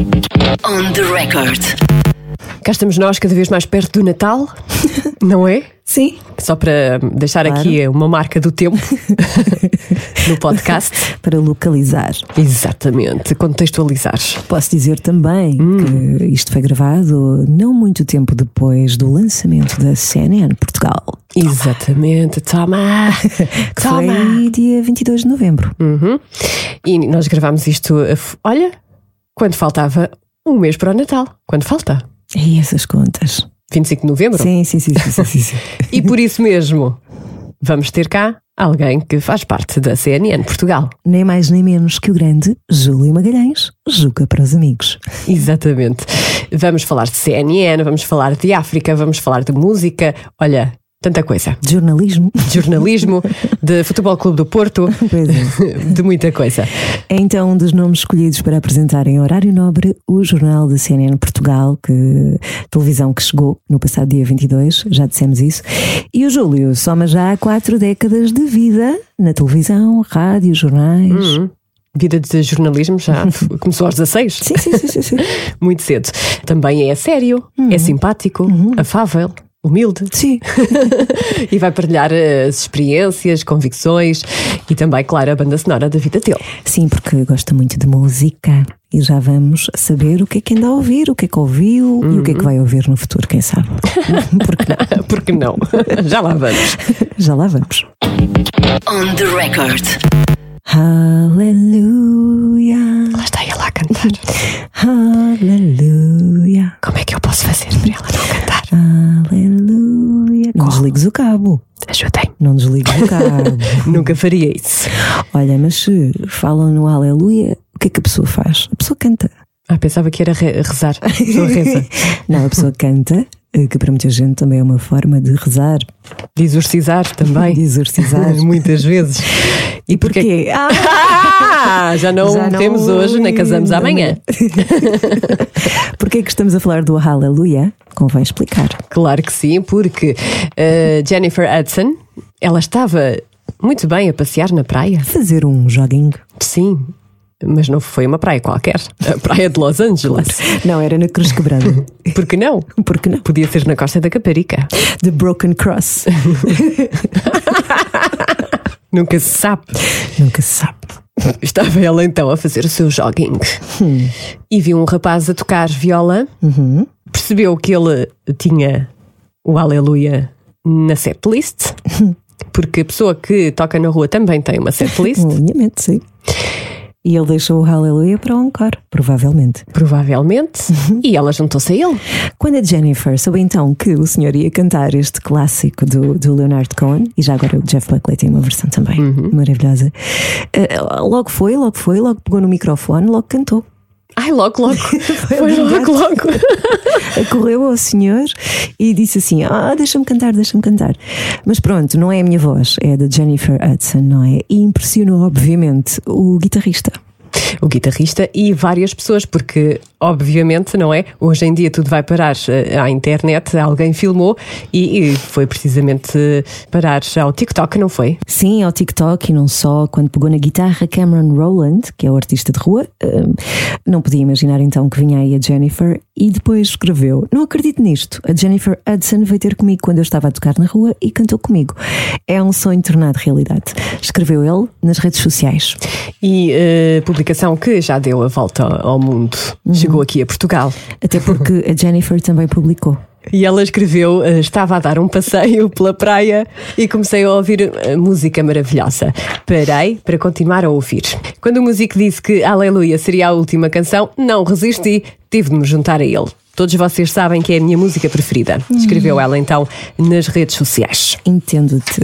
On the record. Cá estamos nós, cada vez mais perto do Natal, não é? Sim. Só para deixar Claro. aqui uma marca do tempo no podcast. Para localizar. Exatamente, contextualizar. Posso dizer também que isto foi gravado não muito tempo depois do lançamento da CNN Portugal. Exatamente, toma! Que Toma! foi dia 22 de novembro. Uhum. E nós gravámos isto, a f- olha, quando faltava um mês para o Natal. Quando falta? E essas contas. 25 de novembro? Sim, sim, sim, sim, sim, sim, sim. E por isso mesmo, vamos ter cá alguém que faz parte da CNN Portugal. Nem mais nem menos que o grande Júlio Magalhães, Juca para os amigos. Exatamente. Vamos falar de CNN, vamos falar de África, vamos falar de música. Olha, tanta coisa. De jornalismo. De jornalismo, de Futebol Clube do Porto, é. de muita coisa. É então um dos nomes escolhidos para apresentar em horário nobre o jornal da CNN Portugal, que televisão que chegou no passado dia 22, já dissemos isso. E o Júlio soma já quatro décadas de vida na televisão, rádio, jornais. Hum, Vida de jornalismo já começou aos 16. Sim, sim, sim, sim, sim. Muito cedo. Também é sério, é simpático, afável, humilde. Sim. e vai partilhar eh, as experiências, convicções e também, claro, a banda sonora da vida dele. Sim, porque gosta muito de música. E já vamos saber o que é que anda a ouvir, o que é que ouviu e o que é que vai ouvir no futuro, quem sabe. Porque não? Porque não? Já lá vamos. Já lá vamos. On the record. Aleluia, Lá está ela a cantar. aleluia, Como é que eu posso fazer para ela não cantar? aleluia. Não desligues o cabo. Ajudem. Não desligues o cabo. Nunca faria isso. Olha, mas se falam no aleluia, o que é que a pessoa faz? A pessoa canta. Ah, pensava que era re- rezar. Só reza. Não, a pessoa canta, eh, que para muita gente também é uma forma de rezar, De exorcizar também. de exorcizar. Muitas vezes. E porquê? Porquê? Ah! Já não Já não- temos hoje, nem casamos amanhã. Porquê que estamos a falar do aleluia? Convém explicar. Claro que sim, porque eh, Jennifer Hudson, ela estava muito bem a passear na praia. Fazer um joguinho. Sim, mas não foi uma praia qualquer. A praia de Los Angeles. Não, era na Cruz Quebrada. Por que não? Por que não? Podia ser na Costa da Caparica. The Broken Cross. Nunca se sabe. Nunca se sabe. Estava ela então a fazer o seu jogging e viu um rapaz a tocar viola. Percebeu que ele tinha o Aleluia na setlist, porque a pessoa que toca na rua também tem uma setlist, alinhamento, sim. E ele deixou o aleluia para o encore, provavelmente. provavelmente, e ela juntou-se a ele. Quando a Jennifer soube então que o senhor ia cantar este clássico do, do Leonard Cohen, e já agora o Jeff Buckley tem uma versão também maravilhosa, eh, logo foi, logo foi, logo pegou no microfone, logo cantou. Ai, logo, logo. Foi logo, logo. Correu ao senhor e disse assim: Ah, deixa-me cantar, deixa-me cantar. Mas pronto, não é a minha voz, é a da Jennifer Hudson, não é? E impressionou, obviamente, o guitarrista. O guitarrista e várias pessoas, porque obviamente, não é? Hoje em dia tudo vai parar eh, à internet, alguém filmou e, e foi precisamente parar ao TikTok, não foi? Sim, ao TikTok e não só, quando pegou na guitarra Cameron Rowland, que é o artista de rua, hum, não podia imaginar então que vinha aí a Jennifer e depois escreveu: Não acredito nisto, a Jennifer Hudson veio ter comigo quando eu estava a tocar na rua e cantou comigo. É um sonho tornado realidade. Escreveu ele nas redes sociais. E eh, publicação que já deu a volta ao mundo. Chegou aqui a Portugal. Até porque a Jennifer também publicou. E ela escreveu: eh, Estava a dar um passeio pela praia e comecei a ouvir eh, música maravilhosa. Parei para continuar a ouvir. Quando o músico disse que Aleluia seria a última canção, não resisti, tive de me juntar a ele. Todos vocês sabem que é a minha música preferida. Escreveu ela então nas redes sociais. Entendo-te.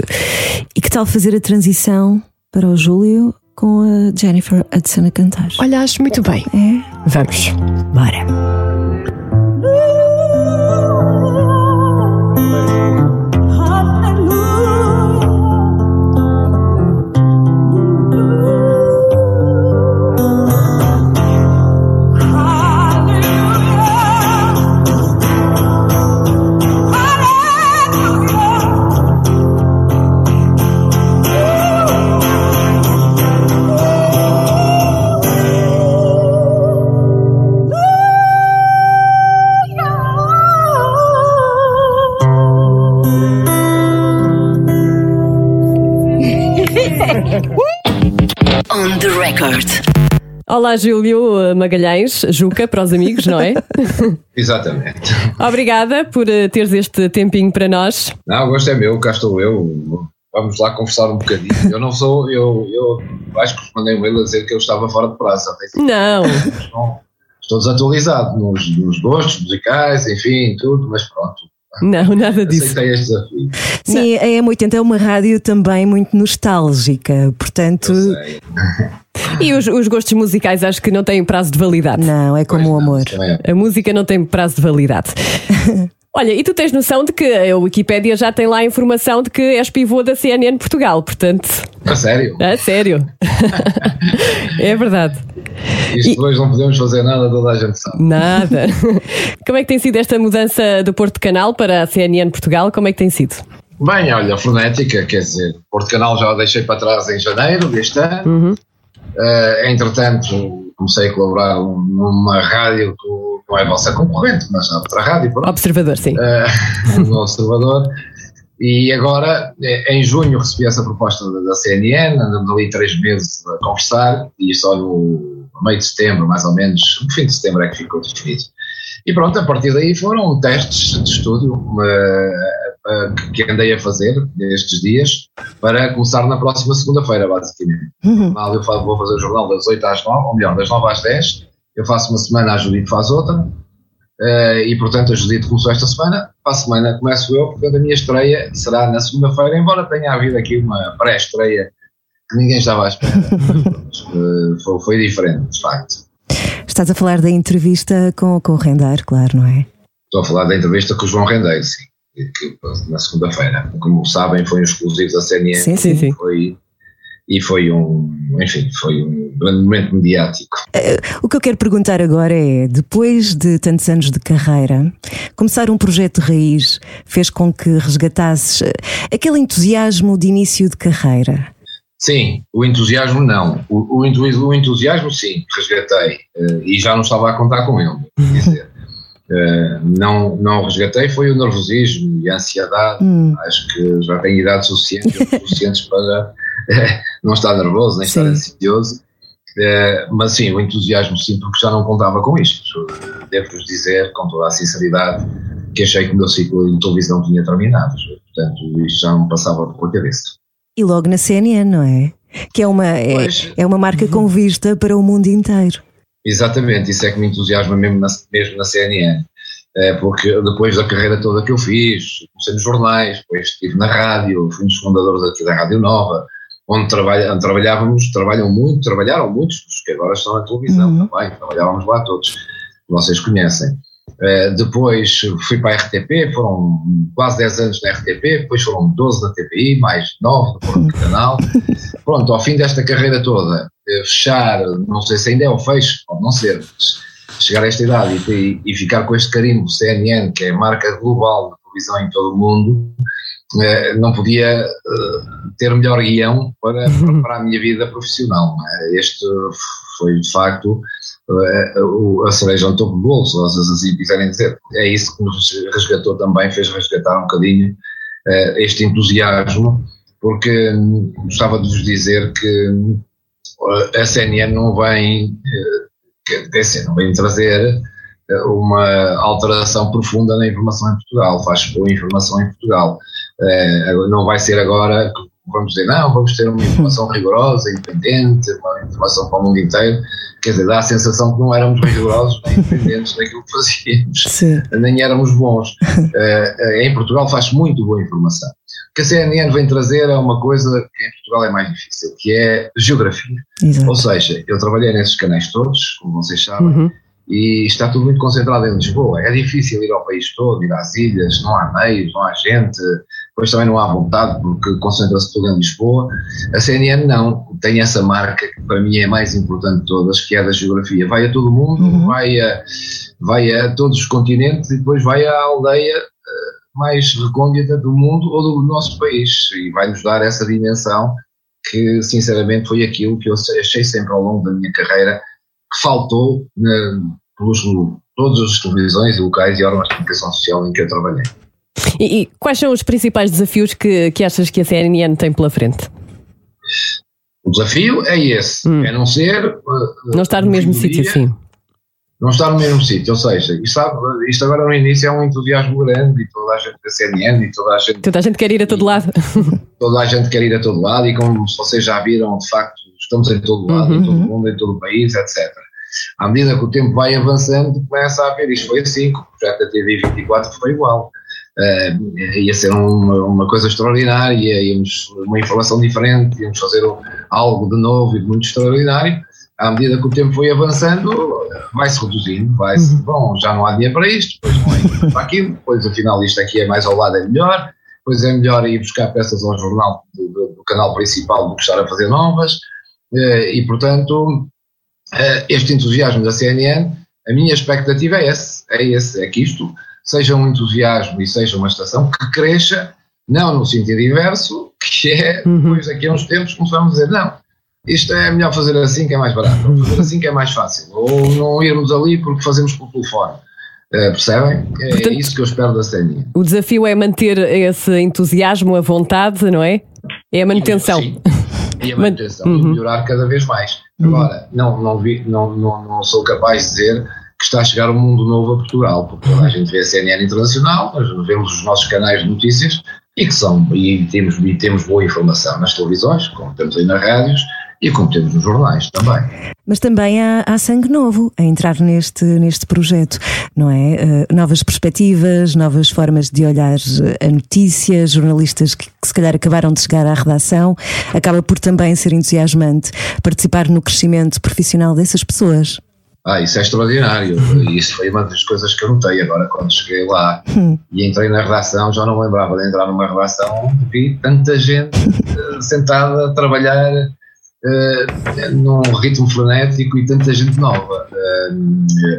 E que tal fazer a transição para o Júlio com a Jennifer Hudson a cantar? Olha, acho muito bem. É? Vamos. Bora. Record. Olá, Júlio Magalhães, Juca, para os amigos, não é? Exatamente. Obrigada por eh, teres este tempinho para nós. Não, o gosto é meu, cá estou eu. Vamos lá conversar um bocadinho. Eu não sou, eu, eu acho que mandei um e-mail a dizer que eu estava fora de prazo. Não. Estou desatualizado nos, nos gostos musicais, enfim, tudo, mas pronto. Não, nada disso. Sim, a M80 é uma rádio também muito nostálgica, portanto. E os, os gostos musicais acho que não têm prazo de validade. Não, é como Pois o não, amor. também é. A música não tem prazo de validade. Olha, e tu tens noção de que a Wikipédia já tem lá a informação de que és pivô da CNN Portugal, portanto. A sério? A sério. é verdade. Isto depois não podemos fazer nada, toda a gente sabe. Nada. Como é que tem sido esta mudança do Porto Canal para a CNN Portugal? Como é que tem sido? Bem, olha, frenética, quer dizer, Porto Canal já o deixei para trás em janeiro deste ano. Uhum. Eh, entretanto, comecei a colaborar numa rádio que não é a vossa concorrente, mas é outra rádio, pronto. Observador, sim. eh, no Observador. E agora, eh, em junho, recebi essa proposta da, da CNN, andamos ali três meses a conversar, e só no meio de setembro, mais ou menos, no fim de setembro é que ficou definido. E pronto, a partir daí foram testes de estúdio eh, que andei a fazer estes dias para começar na próxima segunda-feira, basicamente. Uhum. Eu fa- vou fazer o jornal das 8 às 9, ou melhor, das 9 às 10. Eu faço uma semana, a Judite faz outra. Eh, e portanto a Judite começou esta semana. Para a semana começo eu, portanto a minha estreia será na segunda-feira, embora tenha havido aqui uma pré-estreia que ninguém estava à espera. Mas, eh, foi, foi diferente, de facto. Estás a falar da entrevista com, com o Rendar, claro, não é? Estou a falar da entrevista com o João Rendeiro, sim. Que, na segunda-feira. Como sabem, foi um exclusivo da CNN. Sim, Sim, sim. Foi, e foi um, enfim, foi um grande momento mediático. O que eu quero perguntar agora é: depois de tantos anos de carreira, começar um projeto raiz fez com que resgatasses eh, aquele entusiasmo de início de carreira? Sim, o entusiasmo não. O, o, o entusiasmo sim, resgatei. eh, e já não estava a contar com ele. Dizer, eh, não, não resgatei, foi o nervosismo e a ansiedade. Hum. Acho que já tenho idade suficiente, suficientes para eh, não estar nervoso, nem estar Sim. ansioso. Eh, mas sim, o entusiasmo sim, porque já não contava com isto. Devo-vos dizer, com toda a sinceridade, que achei que o meu ciclo de televisão tinha terminado. Portanto, isto já me passava pela cabeça. E logo na CNN, não é? Que é uma, é, é uma marca com vista para o mundo inteiro. Exatamente, isso é que me entusiasma mesmo na, mesmo na CNN. É, porque depois da carreira toda que eu fiz, comecei nos jornais, depois estive na rádio, fui um dos fundadores aqui da Rádio Nova, onde, trabalha, onde trabalhávamos, trabalham muito, trabalharam muitos, os que agora estão na televisão Uhum. também, trabalhávamos lá todos, vocês conhecem. É, depois fui para a RTP, foram quase 10 anos na RTP, depois foram 12 na TPI, mais 9 no Canal. Pronto, ao fim desta carreira toda, eh, fechar, não sei se ainda é o fecho, pode não ser, mas chegar a esta idade e, e ficar com este carimbo CNN, que é a marca global de televisão em todo o mundo, eh, não podia eh, ter melhor guião para, para a minha vida profissional. é? Este foi, de facto, eh, a cereja no topo do bolo, se vocês assim quiserem dizer. É isso que nos resgatou também, fez resgatar um bocadinho eh, este entusiasmo, porque hum, gostava de vos dizer que hum, a CNN não vem, dizer, não vem trazer eh, uma alteração profunda na informação em Portugal, faz boa informação em Portugal. Eh, não vai ser agora, que vamos dizer, não, vamos ter uma informação rigorosa, independente, uma informação para o mundo inteiro. Quer dizer, dá a sensação que não éramos rigorosos nem independentes naquilo que fazíamos Sim. nem éramos bons. Em Portugal faz muito boa informação. O que a CNN vem trazer é uma coisa que em Portugal é mais difícil, que é geografia. Exato. Ou seja, eu trabalhei nesses canais todos, como vocês sabem, Uhum. e está tudo muito concentrado em Lisboa. É difícil ir ao país todo, ir às ilhas, não há meios, não há gente, depois também não há vontade porque concentra-se tudo em Lisboa. A CNN não, tem essa marca que para mim é a mais importante de todas, que é a da geografia. Vai a todo o mundo, Uhum. vai, a, vai a todos os continentes e depois vai à aldeia mais recôndita do mundo ou do nosso país e vai-nos dar essa dimensão que sinceramente foi aquilo que eu achei sempre ao longo da minha carreira que faltou na, pelos todas as televisões, locais e órgãos de comunicação social em que eu trabalhei. E, e quais são os principais desafios que, que achas que a CNN tem pela frente? O desafio é esse, Hum. é não ser. uh, Não estar no mesmo sítio, sim. Não estar no mesmo sítio, ou seja, isto, isto agora no início é um entusiasmo grande e toda a gente da CNN e toda a gente Toda a gente quer ir a todo lado. toda a gente quer ir a todo lado e como vocês já viram, de facto, estamos em todo lado, em todo o Uhum. mundo, em todo o país, etc. À medida que o tempo vai avançando, começa a haver, isto foi assim, o projeto da TV 24 foi igual. Eh, ia ser uma, uma coisa extraordinária, íamos, uma informação diferente, íamos fazer algo de novo e de muito extraordinário. À medida que o tempo foi avançando, vai-se reduzindo, vai-se, bom, já não há dinheiro para isto, depois não há dinheiro para aquilo, depois afinal isto aqui é mais ao lado, é melhor, depois é melhor ir buscar peças ao jornal do, do- do canal principal do que estar a fazer novas, eh, e portanto, eh, este entusiasmo da CNN, a minha expectativa é esse, é esse, é que isto seja um entusiasmo e seja uma estação que cresça, não no sentido inverso, que é, Uhum. depois daqui a uns tempos começamos a dizer, não, isto é melhor fazer assim que é mais barato, ou fazer assim que é mais fácil, ou não irmos ali porque fazemos por telefone. Eh, percebem? É Portanto- isso que eu espero da CNN. O desafio é manter esse entusiasmo, a vontade, não é? É a manutenção. Sim. E a Man- manutenção, e Uhum. melhorar cada vez mais. Agora, não, não, vi, não, não, não sou capaz de dizer que está a chegar um mundo novo a Portugal, porque a gente vê a CNN Internacional, nós vemos os nossos canais de notícias e que são, e temos, e temos boa informação nas televisões, como temos aí nas rádios e como temos nos jornais também. Mas também há, há sangue novo a entrar neste, neste projeto, não é? Eh, novas perspectivas, novas formas de olhar eh, a notícias, jornalistas que, que se calhar acabaram de chegar à redação. Acaba por também ser entusiasmante participar no crescimento profissional dessas pessoas. Ah, isso é extraordinário. E isso foi uma das coisas que eu notei agora quando cheguei lá e entrei na redação. Já não me lembrava de entrar numa redação vi tanta gente eh, sentada a trabalhar eh, num ritmo frenético e tanta gente nova. Eh,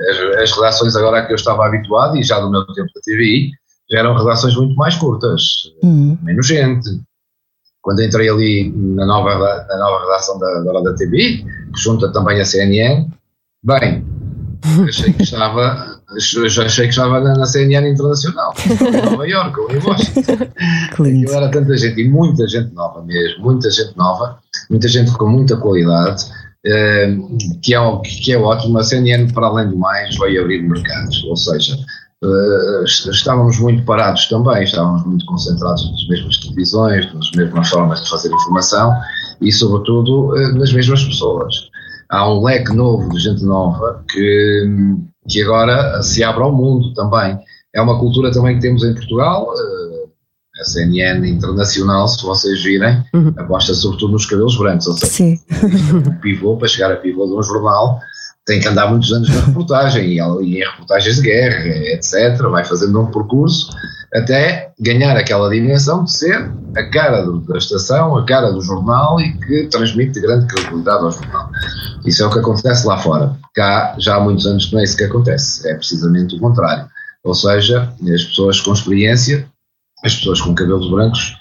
as, as redações agora a que eu estava habituado, e já do meu tempo da TVI, já eram redações muito mais curtas, Hum. menos gente. Quando entrei ali na nova, na nova redação da, da, da TVI, que junta também a CNN, bem, achei que estava, já achei que estava na, na CNN Internacional, em Nova Iorque ou em Washington. Aquilo era tanta gente, e muita gente nova mesmo, muita gente nova, muita gente com muita qualidade, eh, que, é, que é ótimo. A CNN, para além do mais, vai abrir mercados, ou seja, eh, estávamos muito parados também, estávamos muito concentrados nas mesmas televisões, nas mesmas formas de fazer informação e, sobretudo, eh, nas mesmas pessoas. Há um leque novo de gente nova que, que agora se abre ao mundo também. É uma cultura também que temos em Portugal. eh, a CNN internacional, se vocês virem, Uhum. aposta sobretudo nos cabelos brancos, ou seja, Sim. um pivô, para chegar a pivô de um jornal, tem que andar muitos anos na reportagem e, e em reportagens de guerra, etc. Vai fazendo um percurso até ganhar aquela dimensão de ser a cara do- da estação, a cara do jornal e que transmite grande credibilidade ao jornal. Isso é o que acontece lá fora. Cá já há muitos anos que não é isso que acontece, é precisamente o contrário. Ou seja, as pessoas com experiência, as pessoas com cabelos brancos,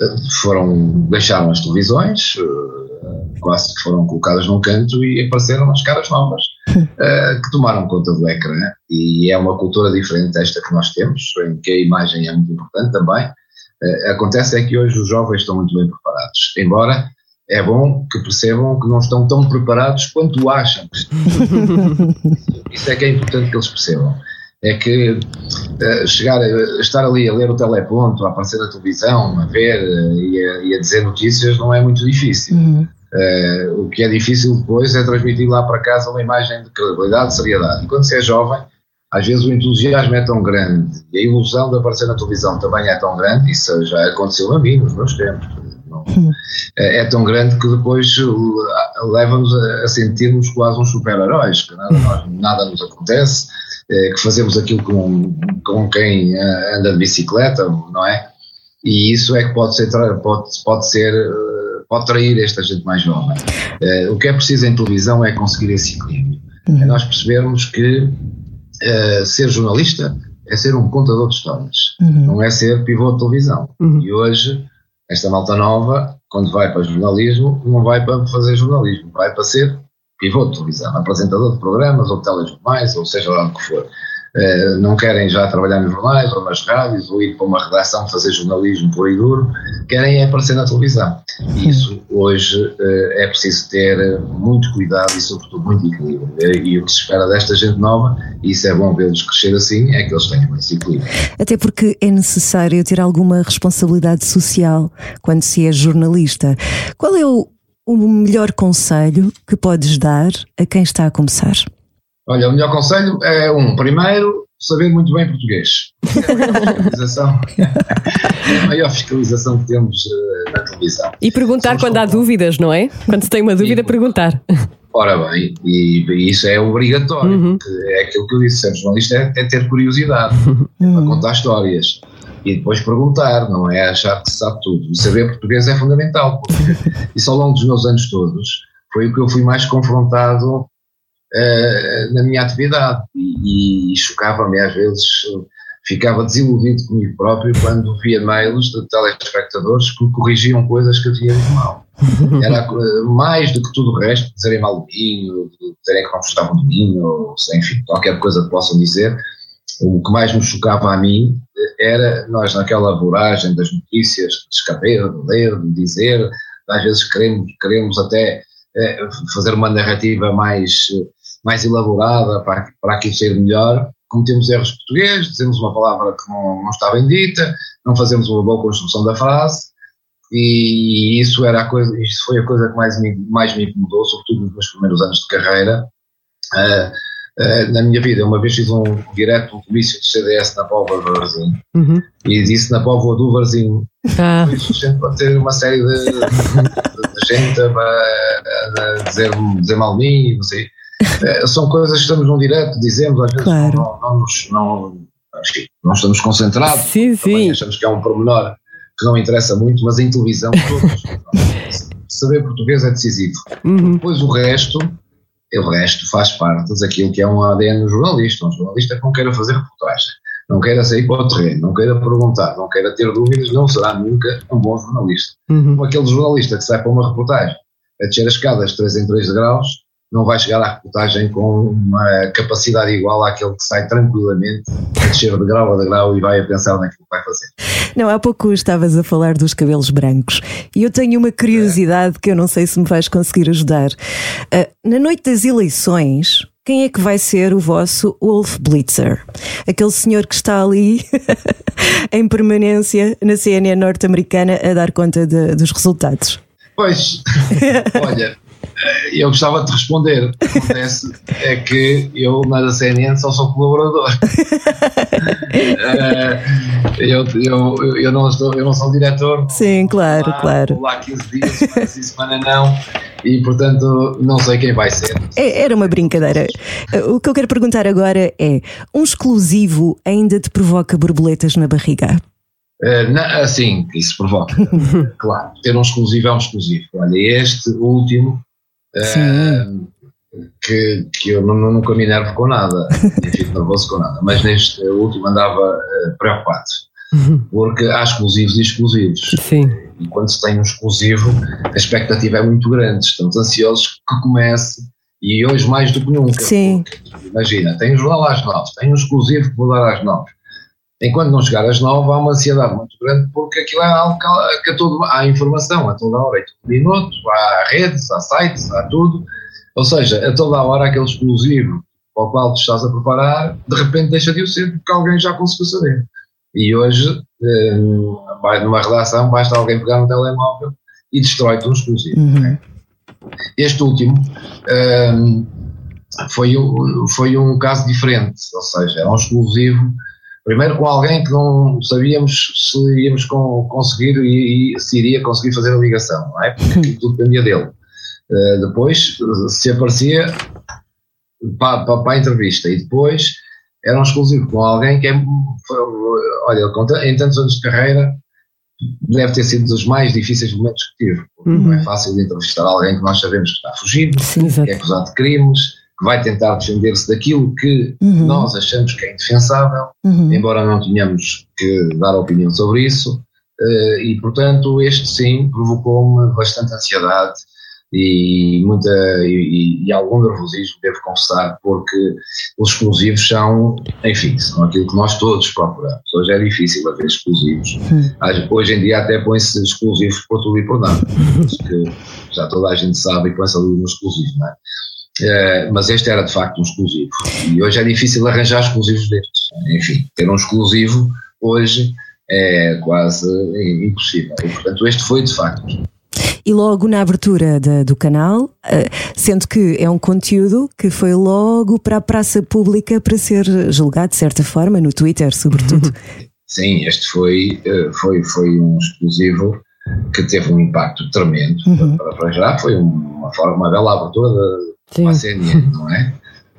eh, foram, deixaram as televisões, eh, quase que foram colocadas num canto e apareceram as caras novas eh, que tomaram conta do ecrã e é uma cultura diferente esta que nós temos, em que a imagem é muito importante também. Eh, acontece é que hoje os jovens estão muito bem preparados, embora é bom que percebam que não estão tão preparados quanto acham. Isso é que é importante que eles percebam. É que eh, chegar a, estar ali a ler o teleponto, a aparecer na televisão, a ver eh, e, a, e a dizer notícias não é muito difícil. Uhum. Eh, o que é difícil depois é transmitir lá para casa uma imagem de credibilidade, de seriedade. E quando se é jovem, às vezes o entusiasmo é tão grande e a ilusão de aparecer na televisão também é tão grande, isso já aconteceu a mim nos meus tempos. Não, é é tão grande que depois uh, leva-nos a, a sentirmos quase uns super-heróis, que nada, nada nos acontece, que fazemos aquilo com, com quem eh, anda de bicicleta, não é? E isso é que pode ser, pode, pode ser, eh, pode trair esta gente mais jovem. Eh, o que é preciso em televisão é conseguir esse equilíbrio. É nós percebermos que eh, ser jornalista é ser um contador de histórias, Uhum. não é ser pivô de televisão. Uhum. E hoje, esta malta nova, quando vai para jornalismo, não vai para fazer jornalismo, vai para ser pivô de televisão, apresentador de programas ou telejornais, ou seja lá o que for. uh, não querem já trabalhar nos jornais ou nas rádios ou ir para uma redação fazer jornalismo puro e duro, querem é aparecer na televisão. E isso hoje uh, é preciso ter muito cuidado e sobretudo muito equilíbrio. E o que se espera desta gente nova, e isso é bom vê-los crescer assim, é que eles tenham esse equilíbrio. Até porque é necessário ter alguma responsabilidade social quando se é jornalista. Qual é o, o melhor conselho que podes dar a quem está a começar? Olha, o melhor conselho é um, primeiro, saber muito bem português. É a maior fiscalização, é a maior fiscalização que temos uh, na televisão. E perguntar Somos quando há dúvidas, não é? Quando se tem uma dúvida, e, perguntar. Ora bem, e, e isso é obrigatório, uhum. é aquilo que eu disse, ser jornalista é, é ter curiosidade, uhum. para contar histórias e depois perguntar, não é achar que se sabe tudo. E saber português é fundamental, isso ao longo dos meus anos todos foi o que eu fui mais confrontado uh, na minha atividade e, e chocava-me às vezes, ficava desiludido comigo próprio quando via mails de telespectadores que corrigiam coisas que eu tinha dito mal. Era mais do que tudo o resto, dizerem mal do Minho, dizerem que não gostavam do Minho, ou enfim, qualquer coisa que possam dizer, o que mais me chocava a mim era nós naquela voragem das notícias, escrever, ler, dizer, às vezes queremos, queremos até é, fazer uma narrativa mais, mais elaborada para, para aquilo ser melhor, cometemos erros portugueses, dizemos uma palavra que não, não está bem dita, não fazemos uma boa construção da frase, e isso era a coisa, isso foi a coisa que mais me, mais me incomodou, sobretudo nos meus primeiros anos de carreira. Uh, uh, na minha vida, uma vez fiz um direto, um comício do CDS na Póvoa do Varzim, uhum. e disse na Póvoa do Varzim, ah. para ter uma série de, de, de gente a, a, a, dizer, dizer mal de mim, não sei. Uh, são coisas que estamos num direto, dizemos, às vezes claro. não, não, nos, não, não estamos concentrados, sim, sim. achamos que é um pormenor que não interessa muito, mas em televisão todos. saber português é decisivo. Uhum. Depois o resto o resto faz parte daquilo que é um ADN jornalista. Um jornalista que não queira fazer reportagem, não queira sair para o terreno, não queira perguntar, não queira ter dúvidas, não será nunca um bom jornalista. Uhum. Como aquele jornalista que sai para uma reportagem a descer as escadas 3 em 3 graus, não vai chegar à reportagem com uma capacidade igual àquele que sai tranquilamente a descer de grau a grau e vai a pensar naquilo que vai fazer. Não, há pouco estavas a falar dos cabelos brancos e eu tenho uma curiosidade é. que eu não sei se me vais conseguir ajudar. Uh, na noite das eleições, quem é que vai ser o vosso Wolf Blitzer? Aquele senhor que está ali em permanência na CNN norte-americana a dar conta de, dos resultados. Pois, olha, eu gostava de responder. O que acontece é que eu na CNN só sou colaborador. Eh, eu, eu, eu, não estou, eu não sou diretor. Sim, claro, lá, claro. Lá 15 dias, sim, semana não. E portanto não sei quem vai ser. É, era uma brincadeira. O que eu quero perguntar agora é: um exclusivo ainda te provoca borboletas na barriga? Uh, assim, isso provoca. claro, ter um exclusivo é um exclusivo. Olha, este último Uh, que, que eu não, nunca me enervo com nada, nem fico nervoso com nada, mas neste último andava uh, preocupado, porque há exclusivos e exclusivos. Sim. E quando se tem um exclusivo, a expectativa é muito grande, estamos ansiosos que comece, e hoje mais do que nunca. Sim. Porque, imagina, tem um jornal às nove, tem um exclusivo que vou dar às nove. Enquanto não chegar às nove, há uma ansiedade muito grande, porque aquilo é algo que, que todo, há informação a toda hora, e todo minuto, há redes, há sites, há tudo. Ou seja, a toda hora aquele exclusivo para o qual tu estás a preparar, de repente deixa de o ser, porque alguém já conseguiu saber. E hoje, eh, numa redação, basta alguém pegar no telemóvel e destrói-te um exclusivo. Uhum. Este último um, eh, foi, foi um caso diferente, ou seja, é um exclusivo Primeiro com alguém que não sabíamos se íamos com, conseguir e, e, se iria conseguir fazer a ligação, não é? Porque tudo dependia dele. Uh, depois se aparecia para, para, para, a entrevista e depois era um exclusivo com alguém que é, olha, em tantos anos de carreira deve ter sido dos mais difíceis momentos que tive. Uhum. Não é fácil de entrevistar alguém que nós sabemos que está fugido, Sim, que é acusado de crimes, vai tentar defender-se daquilo que uhum. nós achamos que é indefensável, uhum. embora não tenhamos que dar opinião sobre isso, uh, e portanto este sim provocou-me bastante ansiedade, e, muita, e, e, algum nervosismo, devo confessar, porque os exclusivos são, enfim, são aquilo que nós todos procuramos. Hoje é difícil haver exclusivos. Hum. Hoje em dia até põe-se exclusivos por tudo e por nada, que já toda a gente sabe e põe-se ali no exclusivo, não é? É, mas este era de facto um exclusivo. E hoje é difícil arranjar exclusivos destes. Enfim, ter um exclusivo hoje é quase impossível. E, portanto, este foi de facto e logo na abertura da, do canal, uh, sendo que é um conteúdo que foi logo para a praça pública para ser julgado de certa forma, no Twitter, sobretudo. Sim, este foi, uh, foi, foi um exclusivo que teve um impacto tremendo uhum. para, para já, foi uma forma, uma bela abertura da, da CNN, não é?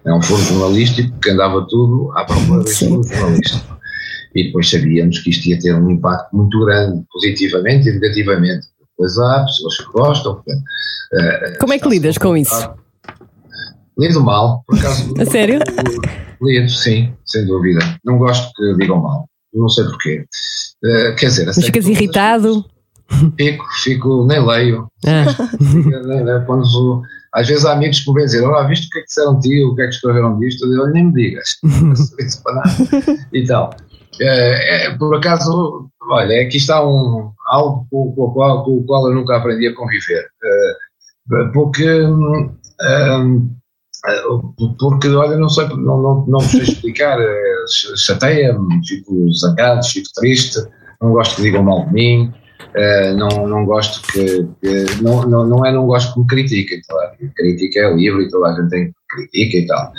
É um foro jornalístico que andava tudo à procura deste foro jornalístico. E depois sabíamos que isto ia ter um impacto muito grande, positivamente e negativamente Pois há pessoas que gostam. uh, Como é que lidas com isso? Lido mal, por acaso. A sério? Lido, sim, sem dúvida. Não gosto que digam mal. Não sei porquê. Uh, quer dizer, Mas ficas irritado? Fico, fico, nem leio. Ah. Quando, às vezes há amigos que me vêm dizer: Olá, viste o que é que disseram de ti, o que é que escreveram disto? Eu digo: Nem me digas. Isso para nada. Então, é, é, por acaso, olha, aqui está um, algo com, com, o qual, com o qual eu nunca aprendi a conviver. Uh, porque, um, porque, olha, não sei, não, não, não sei explicar, chateia-me, fico zangado, fico triste, não gosto que digam mal de mim, Uh, não, não gosto que, que, não, não, não é não gosto que me critiquem, claro. Crítica é livre e toda a gente tem critica e tal.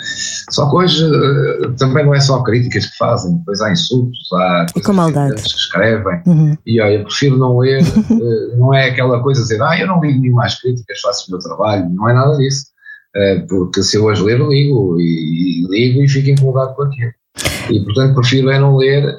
Só que hoje uh, também não é só críticas que fazem, depois há insultos, há coisas com maldade. que escrevem. Uhum. E eu prefiro não ler, uh, não é aquela coisa de dizer, ah, eu não ligo nem mais críticas, faço o meu trabalho, não é nada disso. porque se eu hoje ler, ligo e, e ligo e fico incomodado com aquilo. E portanto prefiro é não ler.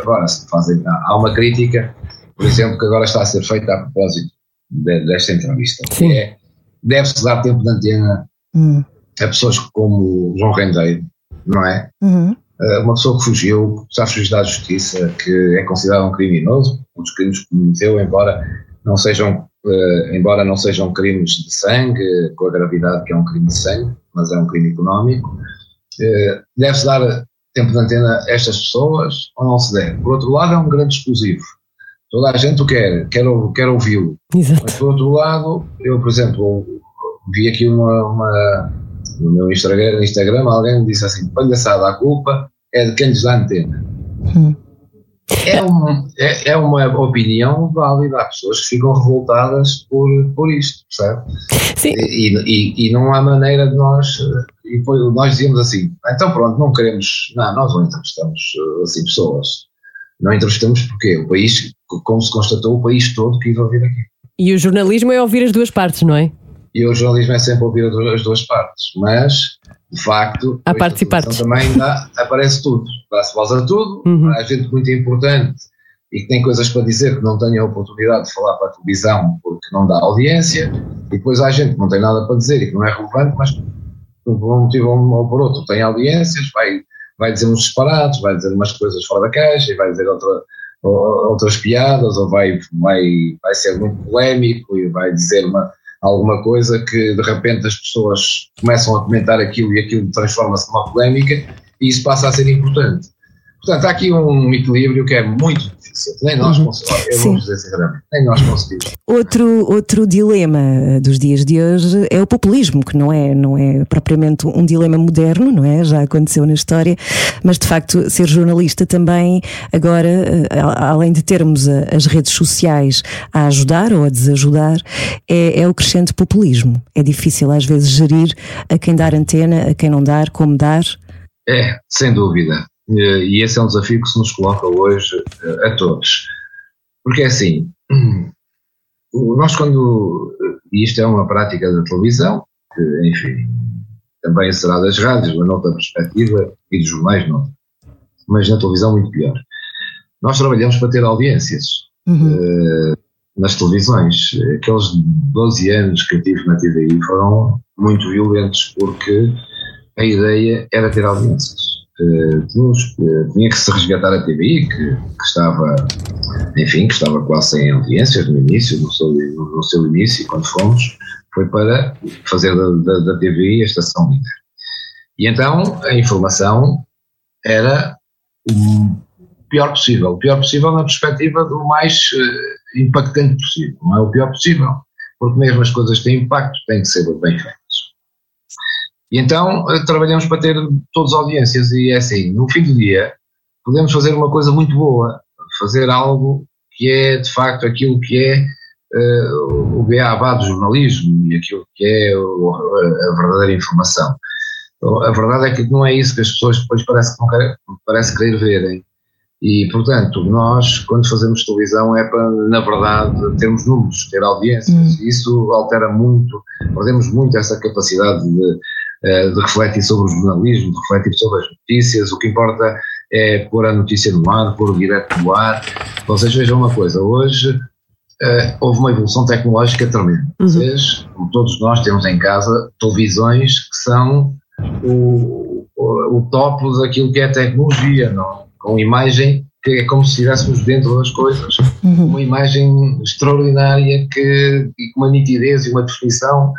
agora, se fazem, há uma crítica por exemplo, que agora está a ser feita a propósito de, desta entrevista. Sim. É, deve-se dar tempo de antena hum. a pessoas como João Rendeiro, não é? Uhum. Eh, uma pessoa que fugiu, que já fugiu da justiça, que é considerado um criminoso, os crimes que cometeu, embora não sejam, uh, embora não sejam crimes de sangue, com a gravidade que é um crime de sangue, mas é um crime económico, uh, deve-se dar tempo de antena a estas pessoas ou não se deve? Por outro lado, é um grande exclusivo toda a gente o quer, quer, quer ouvi-lo. Mas por outro lado, eu, por exemplo, vi aqui uma, uma no meu Instagram, Instagram, alguém me disse assim: palhaçada, a culpa é de quem lhes dá antena. Hum. É, um, é, é, uma opinião válida. Há pessoas que ficam revoltadas por, por isto, percebe? Sim. E, e, e não há maneira de nós. E nós dizíamos assim: então pronto, não queremos. Não, nós não entrevistamos assim pessoas. Não entrevistamos porque o país, como se constatou, o país todo quis ouvir aqui. E o jornalismo é ouvir as duas partes, não é? E o jornalismo é sempre ouvir as duas partes, mas de facto a partes e partes. também dá, aparece tudo, dá-se voz a tudo, uhum. há gente muito importante e que tem coisas para dizer que não tem a oportunidade de falar para a televisão porque não dá audiência, e depois há gente que não tem nada para dizer e que não é relevante, mas por um motivo ou por outro tem audiências, vai vai dizer uns disparados, vai dizer umas coisas fora da caixa, e vai dizer outra, outras piadas, ou vai, vai, vai ser muito polémico e vai dizer uma, alguma coisa que de repente as pessoas começam a comentar aquilo e aquilo transforma-se numa polémica e isso passa a ser importante. Portanto, há aqui um equilíbrio que é muito Nem nós uhum. conseguimos. Eu vou dizer sinceramente, nem nós conseguimos. Outro, outro dilema dos dias de hoje é o populismo, que não é, não é propriamente um dilema moderno, não é? Já aconteceu na história, mas de facto ser jornalista também, agora, eh, além de termos as redes sociais a ajudar ou a desajudar, é, é o crescente populismo. É difícil às vezes gerir a quem dar antena, a quem não dar, como dar. É, sem dúvida. Eh, e esse é um desafio que se nos coloca hoje eh, a todos. Porque é assim, nós quando, e isto é uma prática da televisão, que enfim, também será das rádios, uma nota perspectiva, e dos jornais não, mas na televisão muito pior. Nós trabalhamos para ter audiências uhum. uh, nas televisões. Aqueles 12 anos que eu tive na TVI foram muito violentos porque a ideia era ter audiências tínhamos, tinha que se resgatar a TVI, que, que, estava, enfim, que estava quase sem audiências no início, no seu, no seu início, quando fomos, foi para fazer da, da, da TVI a estação líder. E então a informação era o pior possível. O pior possível na perspectiva do mais uh, impactante possível. Não é o pior possível, porque mesmo as coisas têm impacto, têm que ser bem feitas. E então uh, trabalhamos para ter todas as audiências e é assim, no fim do dia podemos fazer uma coisa muito boa, fazer algo que é de facto aquilo que é uh, o beabá do jornalismo e aquilo que é o, a verdadeira informação. Então, a verdade é que não é isso que as pessoas depois parece que querem, parece querer verem. E, portanto, nós, quando fazemos televisão, é para, na verdade, termos números, ter audiências. Hum. Isso altera muito, perdemos muito essa capacidade de, eh, de refletir sobre o jornalismo, de refletir sobre as notícias. O que importa é pôr a notícia no ar, pôr o direto no ar. Vocês vejam uma coisa, hoje Uh, houve uma evolução tecnológica tremenda. Uhum. Vocês, como todos nós, temos em casa televisões que são o, o, o topo daquilo que é tecnologia, não? com imagem que é como se estivéssemos dentro das coisas, uhum. uma imagem extraordinária que, e com uma nitidez e uma definição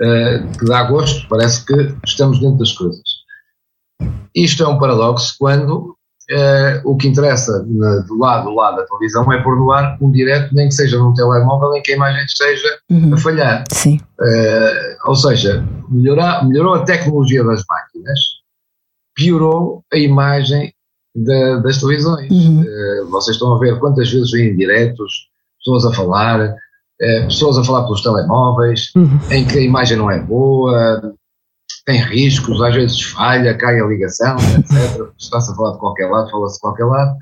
uh, que dá gosto, parece que estamos dentro das coisas. Isto é um paradoxo quando Uh, o que interessa na, do lado do lado da televisão é pôr no ar um direto, nem que seja num telemóvel, em que a imagem esteja uhum. a falhar. Sim. Uh, ou seja, melhorar, melhorou a tecnologia das máquinas, piorou a imagem da, das televisões. Uhum. Uh, vocês estão a ver quantas vezes vêm diretos, pessoas a falar, pessoas a falar pelos telemóveis, uhum. em que a imagem não é boa, tem riscos, às vezes falha, cai a ligação, etc. Está-se a falar de qualquer lado, fala-se de qualquer lado.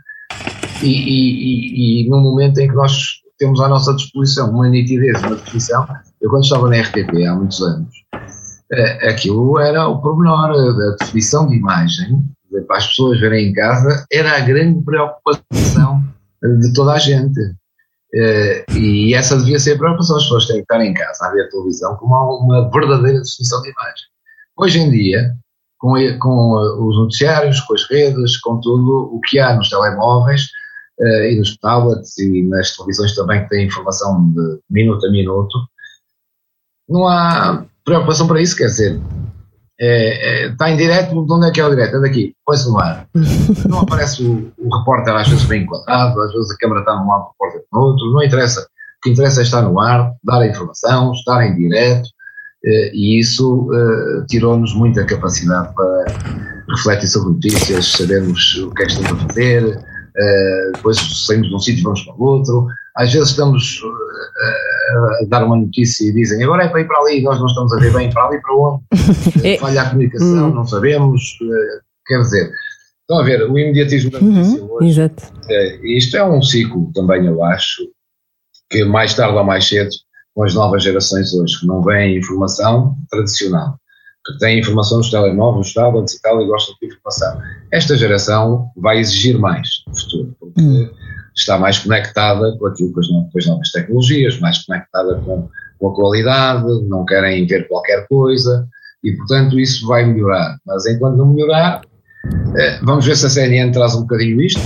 E, e, e, e, no momento em que nós temos à nossa disposição uma nitidez, uma definição, eu quando estava na RTP há muitos anos, eh, aquilo era o pormenor, a definição de imagem, para as pessoas verem em casa, era a grande preocupação de toda a gente. Eh, e essa devia ser a preocupação, as pessoas têm que estar em casa a ver a televisão com uma, verdadeira definição de imagem. Hoje em dia, com, com eh, os noticiários, com as redes, com tudo o que há nos telemóveis uh, e nos tablets e nas televisões também que têm informação de minuto a minuto, não há preocupação para isso, quer dizer, é, é, está em direto, de onde é que é o direto? É daqui, põe-se no ar. Não aparece o, o, repórter às vezes bem enquadrado, às vezes a câmara está num lado, o repórter no outro, não interessa. O que interessa é estar no ar, dar a informação, estar em direto, eh, e isso uh, tirou-nos muita capacidade para refletir sobre notícias, sabermos o que é que estamos a fazer, uh, depois saímos de um sítio e vamos para o outro. Às vezes estamos uh, a dar uma notícia e dizem agora é para ir para ali, nós não estamos a ver bem para ali para onde. É. Falha a comunicação, hum. não sabemos. quer dizer, estão a ver, o imediatismo da notícia uhum, hoje. Exato. isto é um ciclo também, eu acho, que mais tarde ou mais cedo com as novas gerações hoje, que não veem informação tradicional, que têm informação nos telemóveis, nos tablets e tal, e gostam de informação. Esta geração vai exigir mais no futuro, porque hum. Está mais conectada com aquilo, com as, novas tecnologias, mais conectada com, com a qualidade, não querem ver qualquer coisa, e portanto isso vai melhorar. Mas enquanto não melhorar, eh, vamos ver se a CNN traz um bocadinho isto,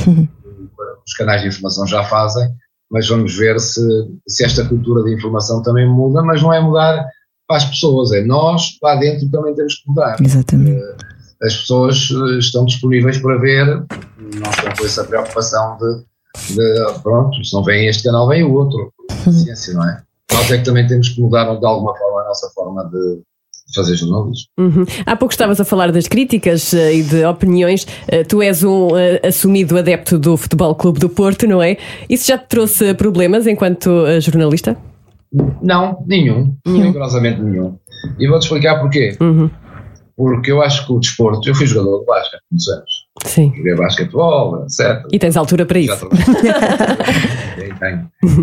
os canais de informação já fazem, mas vamos ver se, se esta cultura de informação também muda, mas não é mudar para as pessoas, é nós lá dentro também temos que mudar. Exatamente. Eh, as pessoas eh, estão disponíveis para ver, não estão com essa preocupação de pronto, se não vem este canal, vem o outro. Ciência, não é? Nós é que também temos que mudar de alguma forma a nossa forma de, fazer jornalismo. Uhum. Há pouco estavas a falar das críticas uh, e de opiniões. Uh, tu és um uh, assumido adepto do Futebol Clube do Porto, não é? Isso já te trouxe problemas enquanto jornalista? Não, nenhum. nenhum. Rigorosamente nenhum. E vou-te explicar porquê. Uhum. Porque eu acho que o desporto, eu fui jogador de basquete muitos anos. Sim. Joguei basquetebol, etc. E tens altura para isso.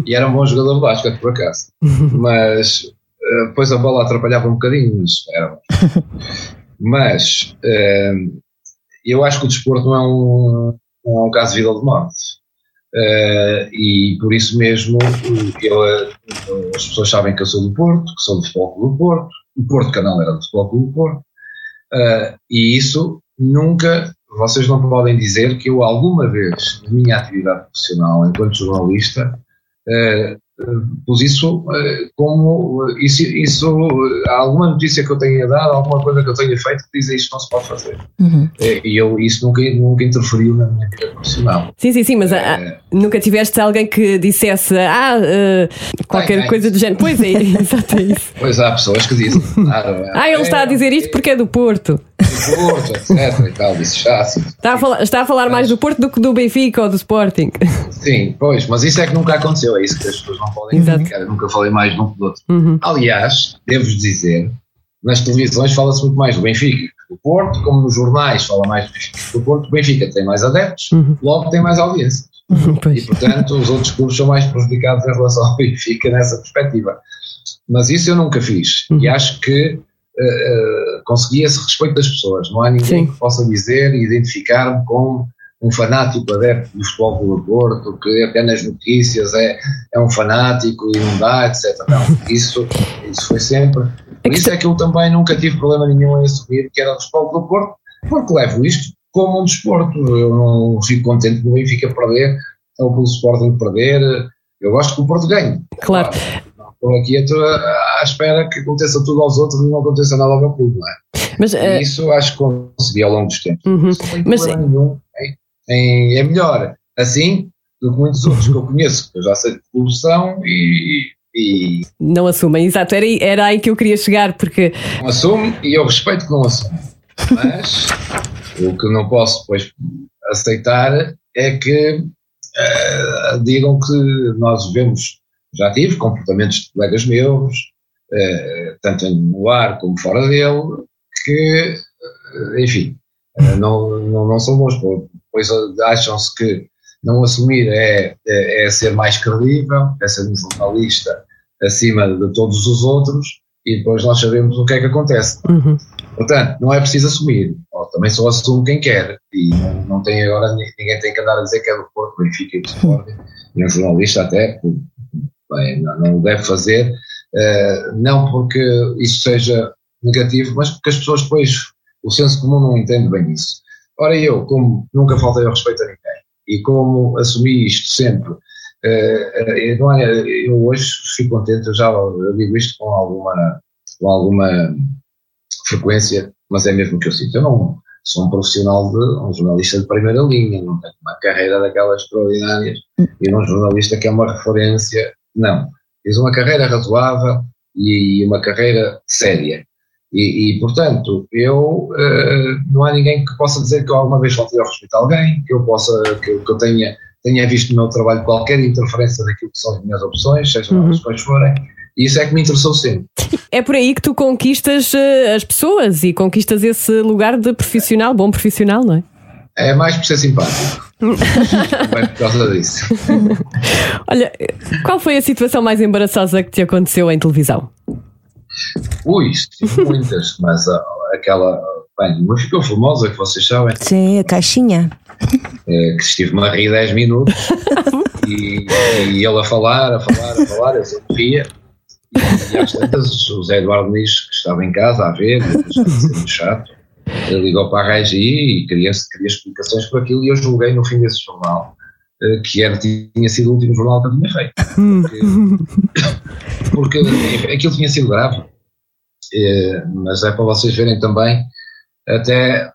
E era um bom jogador de basquete, por acaso. Mas eh, depois a bola atrapalhava um bocadinho, mas era. mas uh, eu acho que o desporto não é um, não é um caso de vida ou de morte. Uh, e por isso mesmo eu, as pessoas sabem que eu sou do Porto, que sou do Futebol Clube do Porto, o Porto Canal era do Futebol Clube do Porto, e isso nunca, vocês não podem dizer que eu alguma vez, na minha atividade profissional enquanto jornalista, uh, pus isso eh, como isso, isso alguma notícia que eu tenha dado, alguma coisa que eu tenha feito que diz isto não se pode fazer. Uhum. E eu, isso nunca, nunca interferiu na minha vida profissional. Sim, sim, sim, mas é, nunca tiveste alguém que dissesse ah, uh, qualquer coisa do género. Pois é, exato é isso. Pois há pessoas que dizem. Ah, ah ele é, está a dizer isto porque é do Porto. Do Porto, etc. e tal, já. Assim, está, a falar, está a falar mais do Porto do que do Benfica ou do Sporting. Sim, pois, mas isso é que nunca aconteceu, é isso que as pessoas não podem explicar. Eu nunca falei mais de um outro. Uhum. Aliás, devo-vos dizer, nas televisões fala-se muito mais do Benfica do Porto, como nos jornais fala mais do Benfica do Porto. O Benfica tem mais adeptos, uhum. logo tem mais audiência. Uhum, e, portanto, os outros clubes são mais prejudicados em relação ao Benfica nessa perspectiva. Mas isso eu nunca fiz. Uhum. E acho que uh, consegui esse respeito das pessoas. Não há ninguém Sim. que possa dizer e identificar-me com um fanático adepto do futebol do Porto, que até nas notícias é, é um fanático e não dá, etc. Não, isso, isso foi sempre. Por isso é que eu também nunca tive problema nenhum em assumir que era o futebol do Porto, porque levo isto como um desporto. Eu não fico contente do Benfica perder ou pelo Sporting perder. Eu gosto que o Porto ganhe. Claro. Estou aqui à espera que aconteça tudo aos outros e não aconteça nada ao meu clube, não é? Mas, e uh... isso acho que consegui ao longo dos tempos. Uhum. Mas, nenhum em, é melhor assim do que muitos outros que eu conheço, que eu já sei de evolução e, e. Não assumem, exato, era, era aí que eu queria chegar, porque. Não assume e eu respeito que não assume. Mas o que não posso depois aceitar é que uh, digam que nós vemos, já tive comportamentos de colegas meus, uh, tanto no ar como fora dele, que, uh, enfim, não, não, não são bons pois acham-se que não assumir é, é, é, ser mais credível, é ser um jornalista acima de todos os outros e depois nós sabemos o que é que acontece. Uhum. Portanto, não é preciso assumir, também só assume quem quer e não, não, tem agora, ninguém tem que andar a dizer que é do Porto, Benfica e do Sporting, e um jornalista até, bem, não, não o deve fazer, uh, não porque isso seja negativo, mas porque as pessoas depois, o senso comum não entende bem isso. Ora, eu, como nunca faltei ao respeito a ninguém e como assumi isto sempre, uh, eu, eu hoje fico contente, eu já digo isto com alguma, com alguma frequência, mas é mesmo que eu sinto. Eu não sou um profissional, de, um jornalista de primeira linha, não tenho uma carreira daquelas extraordinárias e um jornalista que é uma referência, não. Fiz uma carreira razoável e uma carreira séria. E, e, portanto, eu uh, não há ninguém que possa dizer que eu alguma vez faltei ao respeito a alguém, que eu possa, que, que, eu tenha, tenha visto no meu trabalho qualquer interferência daquilo que são as minhas opções, sejam uhum. elas quais forem. E isso é que me interessou sempre. É por aí que tu conquistas uh, as pessoas e conquistas esse lugar de profissional, bom profissional, não é? É mais por ser simpático. é por causa disso. Olha, qual foi a situação mais embaraçosa que te aconteceu em televisão? Ui, tive muitas, mas uh, aquela. Bem, uma ficou famosa que vocês sabem. Sim, a caixinha. É, que estive-me a rir 10 minutos e, e, ele a falar, a falar, a falar, eu sempre ria. E, e às tantas, o Zé Eduardo Nis, que estava em casa a ver, muito chato, ele ligou para a Regi e queria, queria explicações por aquilo e eu julguei no fim desse jornal que era, tinha sido o último jornal que eu tinha feito. Porque, porque aquilo tinha sido grave. É, mas é para vocês verem também até,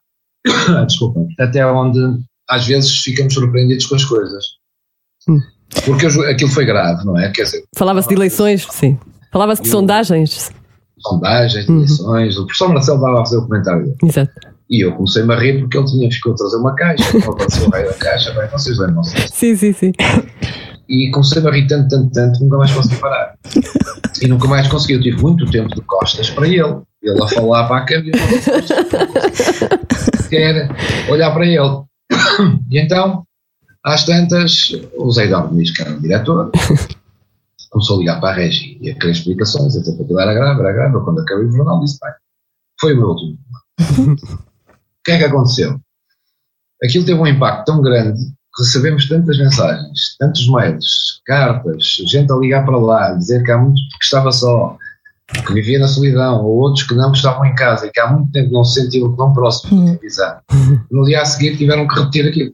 desculpa, até onde às vezes ficamos surpreendidos com as coisas. Hum. Porque aquilo foi grave, não é? Quer dizer, Falava-se de eleições, sim. Falava-se de sondagens. Sondagens, uhum. eleições. O professor Marcelo estava a fazer o comentário dele. Exato. E eu comecei-me a rir porque ele tinha, ficou a trazer uma caixa, apareceu o rei da caixa, bem, vocês lembram-se. Sim, sim, sim. E comecei-me a rir tanto, tanto, tanto, nunca mais consegui parar. E nunca mais consegui, eu tive muito tempo de costas para ele, ele a falar para a câmera, quer olhar para ele. E então, às tantas, o Zé Dormes, que era o diretor, começou a ligar para a Regi e a querer explicações, a dizer que aquilo era grave, era grave, eu quando acabei o jornal disse, bem, foi o meu último o que é que aconteceu? Aquilo teve um impacto tão grande que recebemos tantas mensagens, tantos mails, cartas, gente a ligar para lá, dizer que há muito que estava só, que vivia na solidão, ou outros que não estavam em casa e que há muito tempo não se sentiam tão próximos de televisão. No dia a seguir tiveram que repetir aquilo.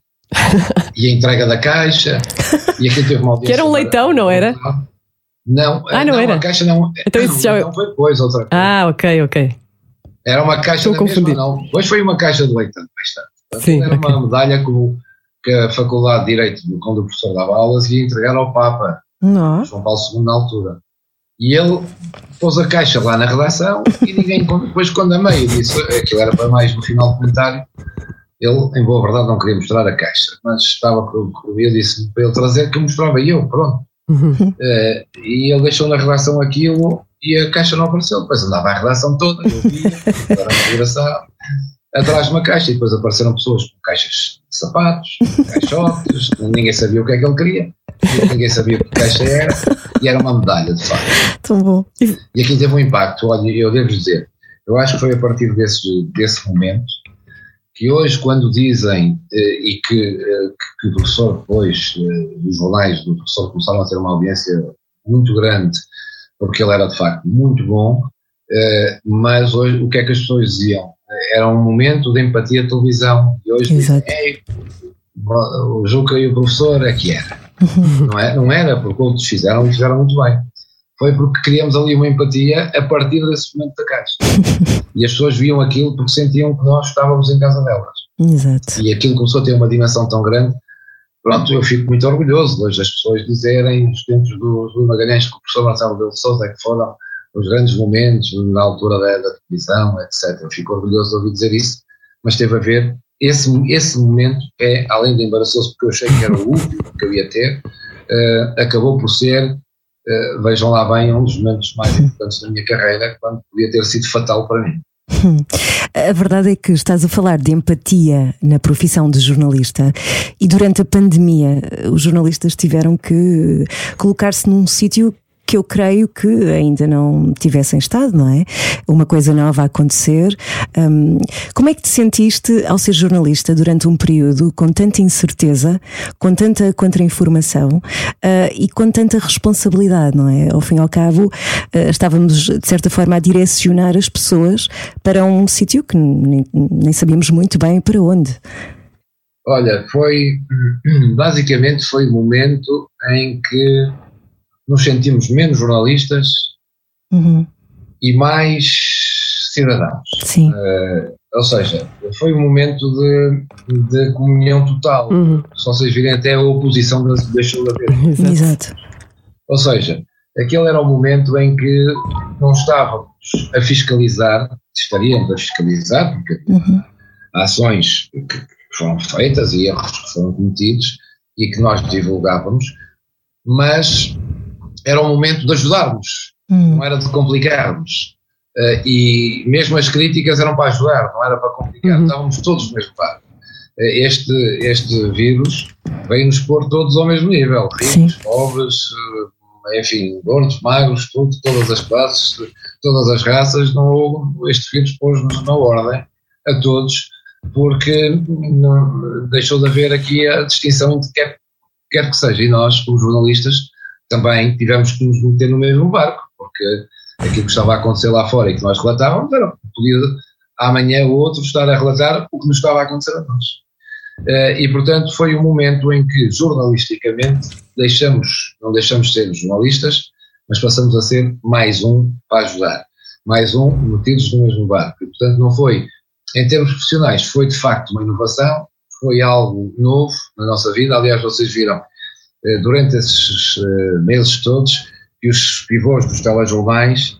E a entrega da caixa, e aquilo teve uma audiência. Que era um leitão, não era? Não, Ah, não era? a caixa não. Então isso já- Então foi depois outra coisa. Ah, ok, ok. Era uma caixa Estou da a mesma, não. Depois foi uma caixa de leite mais tarde. Sim, era ok. uma medalha que, o- que a Faculdade de Direito, quando o professor dava aulas, ia entregar ao Papa, Não. João Paulo II, na altura. E ele pôs a caixa lá na redação e ninguém. Depois, quando a meio disse aquilo era para mais no final do comentário, ele, em boa verdade, não queria mostrar a caixa, mas estava com o eu disse para ele trazer que eu mostrava eu, pronto. Uhum. Eh, e ele deixou na redação aquilo e a caixa não apareceu. Depois andava a redação toda, eu via, era atrás de uma caixa. E depois apareceram pessoas com caixas de sapatos, caixotes, ninguém sabia o que é que ele queria, ninguém sabia o que caixa era, e era uma medalha, de facto. Tão bom. E aquilo teve um impacto, olha, eu devo dizer, eu acho que foi a partir desse, desse momento que hoje, quando dizem, eh, e que, eh, que, que o professor depois, eh, os jornais do professor começaram a ter uma audiência muito grande, porque ele era de facto muito bom, eh, mas hoje o que é que as pessoas diziam? Era um momento de empatia de televisão, e hoje Exato. "Ei, o Juca e o professor é que era. Não, é, não era porque outros fizeram e fizeram muito bem. Foi porque criamos ali uma empatia a partir desse momento da caixa. E as pessoas viam aquilo porque sentiam que nós estávamos em casa delas. Exato. E aquilo começou a ter uma dimensão tão grande. Pronto, eu fico muito orgulhoso hoje das pessoas dizerem, nos tempos do, do Magalhães, que o professor Marcelo de Souza é que foram os grandes momentos na altura da, da televisão, etc. Eu fico orgulhoso de ouvir dizer isso, mas teve a ver, esse, esse momento é, além de embaraçoso, porque eu achei que era o último que eu ia ter, eh, acabou por ser, eh, vejam lá bem, um dos momentos mais importantes da minha carreira, quando podia ter sido fatal para mim. A verdade é que estás a falar de empatia na profissão de jornalista e durante a pandemia os jornalistas tiveram que colocar-se num sítio que eu creio que ainda não tivessem estado, não é? Uma coisa nova a acontecer. Hum, como é que te sentiste ao ser jornalista durante um período com tanta incerteza, com tanta contra-informação ah, e com tanta responsabilidade, não é? Ao fim e ao cabo, ah, estávamos de certa forma a direcionar as pessoas para um sítio que nem, nem sabíamos muito bem para onde. Olha, foi basicamente foi o momento em que nos sentimos menos jornalistas Uhum, e mais cidadãos. Sim. Eh, ou seja, foi um momento de, de comunhão total. Uhum. Se vocês virem até a oposição deixou de haver. Exato. Exato. Ou seja, aquele era o momento em que não estávamos a fiscalizar, estaríamos a fiscalizar, porque Uhum, ações que foram feitas e erros que foram cometidos e que nós divulgávamos, mas era o momento de ajudarmos, uhum, não era de complicarmos. Eh, e mesmo as críticas eram para ajudar, não era para complicar, Uhum. estávamos todos no mesmo barco. Eh, Este, este vírus veio-nos pôr todos ao mesmo nível, Sim. ricos, pobres, eh, enfim, gordos, magros, tudo, todas as classes, todas as raças, não este vírus pôs-nos na ordem a todos, porque não, deixou de haver aqui a distinção entre quer, quer que seja, e nós, como jornalistas, também tivemos que nos meter no mesmo barco, porque aquilo que estava a acontecer lá fora e que nós relatávamos era podia amanhã ou outro estar a relatar o que nos estava a acontecer a nós. Eh, E, portanto, foi um momento em que, jornalisticamente, deixamos, não deixamos de ser jornalistas, mas passamos a ser mais um para ajudar. Mais um metidos no mesmo barco. E, portanto, não foi, em termos profissionais, foi de facto uma inovação, foi algo novo na nossa vida. Aliás, vocês viram, durante esses eh, meses todos, que os pivôs dos telejornais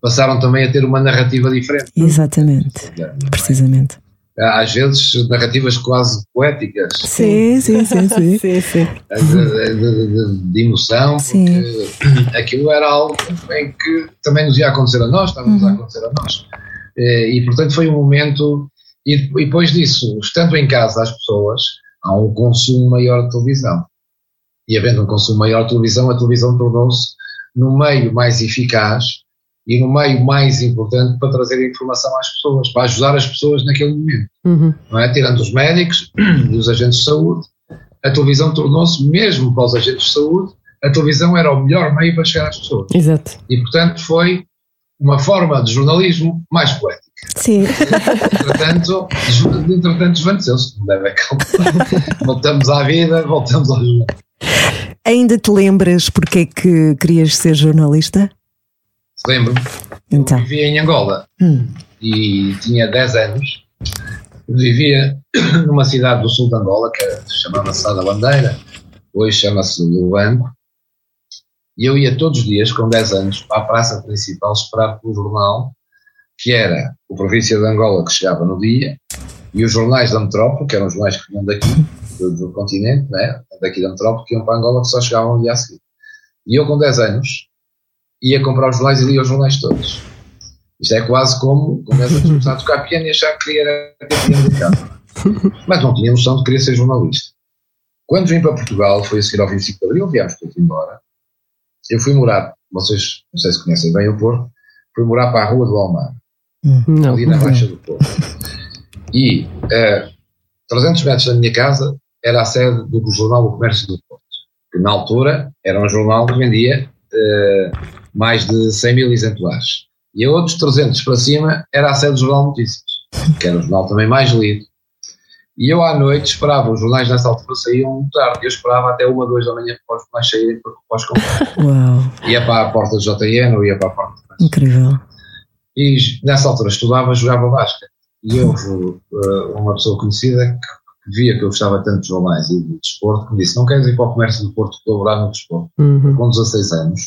passaram também a ter uma narrativa diferente. Exatamente. Precisamente. Às vezes, narrativas quase poéticas, Sim, sim, sim, sim. Sim, sim. de, de- de- de emoção, Sim. porque aquilo era algo em que também nos ia acontecer a nós, estava-nos a acontecer a nós. Eh, E, portanto, foi um momento. E e depois disso, estando em casa as pessoas, há um consumo maior de televisão. E havendo um consumo maior de televisão, a televisão tornou-se no meio mais eficaz e no meio mais importante para trazer informação às pessoas, para ajudar as pessoas naquele momento Uhum. não é? tirando os médicos e os agentes de saúde, a televisão tornou-se, mesmo para os agentes de saúde, a televisão era o melhor meio para chegar às pessoas. Exato. E, portanto, foi uma forma de jornalismo mais poética. Sim. Entretanto, entretanto desvaneceu-se, não deve acalmar. Voltamos à vida, voltamos ao jornalismo. Ainda te lembras porque é que querias ser jornalista? Lembro-me. Então. Eu vivia em Angola Hum. e tinha 10 anos. Vivia numa cidade do sul de Angola, que era- chamava-se Sá da Bandeira, hoje chama-se Lubango. E eu ia todos os dias, com 10 anos, para a praça principal esperar pelo jornal, que era o Província de Angola, que chegava no dia, e os jornais da metrópole, que eram os jornais que vinham daqui, do, do continente, né? daqui da metrópole, que iam para Angola, que só chegavam no dia a seguir. E eu, com 10 anos, ia comprar os jornais e lia os jornais todos. Isto é quase como começar a tocar piano e achar que queria ter piano de casa. Mas não tinha noção de que queria ser jornalista. Quando vim para Portugal, foi a seguir ao 25 de Abril, viemos todos embora. Eu fui morar, vocês não sei se conhecem bem o Porto, fui morar para a Rua do Almar, Não. ali na Baixa do Porto. E eh, 300 metros da minha casa era a sede do Jornal do Comércio do Porto, que na altura era um jornal que vendia eh, mais de 100 mil exemplares. E a outros 300 para cima era a sede do Jornal Notícias, que era o jornal também mais lido. E eu à noite esperava, os jornais nessa altura saíam muito tarde, eu esperava até uma, duas da manhã para os jornais saírem para, para os comprar. Uau, Ia para a porta do JN ou ia para a porta incrível. e nessa altura estudava, jogava basquete. E houve uh, uma pessoa conhecida que via que eu gostava tanto de jornais e de desporto, que me disse: Não queres ir para o comércio do Porto colaborar no desporto? Uhum. Com 16 anos,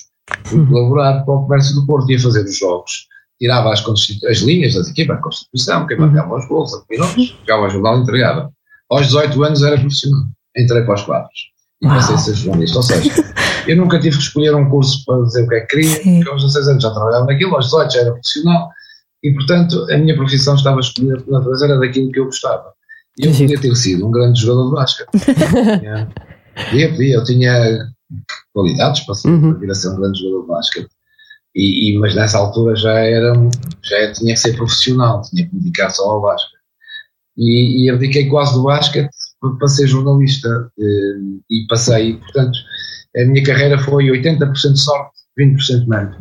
fui colaborar para o comércio do Porto, ia fazer os jogos, tirava as, as linhas das equipas, a Constituição, quem marcava os gols, a pilotos, jogava o jornal e entregava. Aos 18 anos era profissional, entrei para os quadros e passei a ser jornalista. Ou seja, eu nunca tive que escolher um curso para dizer o que é que queria, Sim. porque aos 16 anos já trabalhava naquilo, aos 18 já era profissional e, portanto, a minha profissão estava escolhida natureza, era daquilo que eu gostava. E eu podia ter sido um grande jogador de basquete. Podia, podia, eu tinha qualidades para, ser, Uhum. para vir a ser um grande jogador de basquete. E, e- mas nessa altura já era, já tinha que ser profissional, tinha que me dedicar só ao basquete. E, e eu dediquei quase do basquete para, ser jornalista eh, e passei, portanto, a minha carreira foi 80% sorte, 20% mérito.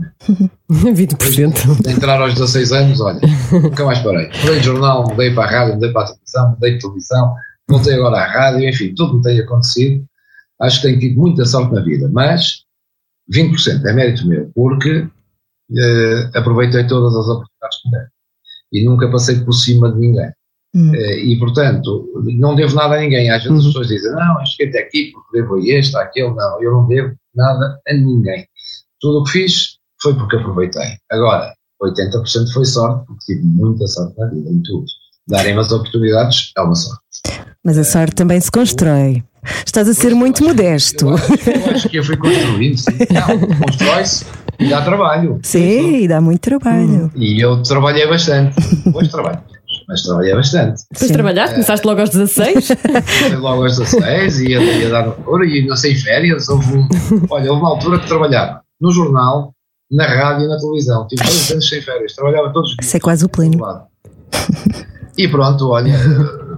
20%. De entrar aos 16 anos, olha, nunca mais parei. Mudei de jornal, mudei para a rádio, mudei para a televisão, mudei de televisão, voltei agora à rádio, enfim, tudo me tem acontecido. Acho que tenho tido muita sorte na vida, mas 20% é mérito meu, porque eh, aproveitei todas as oportunidades que me deram. E nunca passei por cima de ninguém. Hum. Eh, e, portanto, não devo nada a ninguém. Às vezes as Uhum. pessoas dizem, não, eu cheguei até aqui porque devo a este, àquele. Não, eu não devo nada a ninguém. Tudo o que fiz foi porque aproveitei. Agora, 80% foi sorte, porque tive muita sorte na vida, em tudo. Darem-me as oportunidades é uma sorte. Mas a sorte também se constrói. Estás a ser muito modesto. Eu acho, eu acho que eu fui construindo, sim. Constrói-se e dá trabalho. Sim, e dá muito trabalho. E eu trabalhei bastante. Depois trabalho, mas trabalhei bastante. Depois Sim. trabalhaste, começaste logo aos 16. Foi logo aos 16 e ia, ia dar no coro e não sei férias. Houve olha, houve uma altura que trabalhava no jornal, na rádio e na televisão. Tive dois anos sem férias, trabalhava todos os dias. Isso é quase o pleno. E pronto, olha,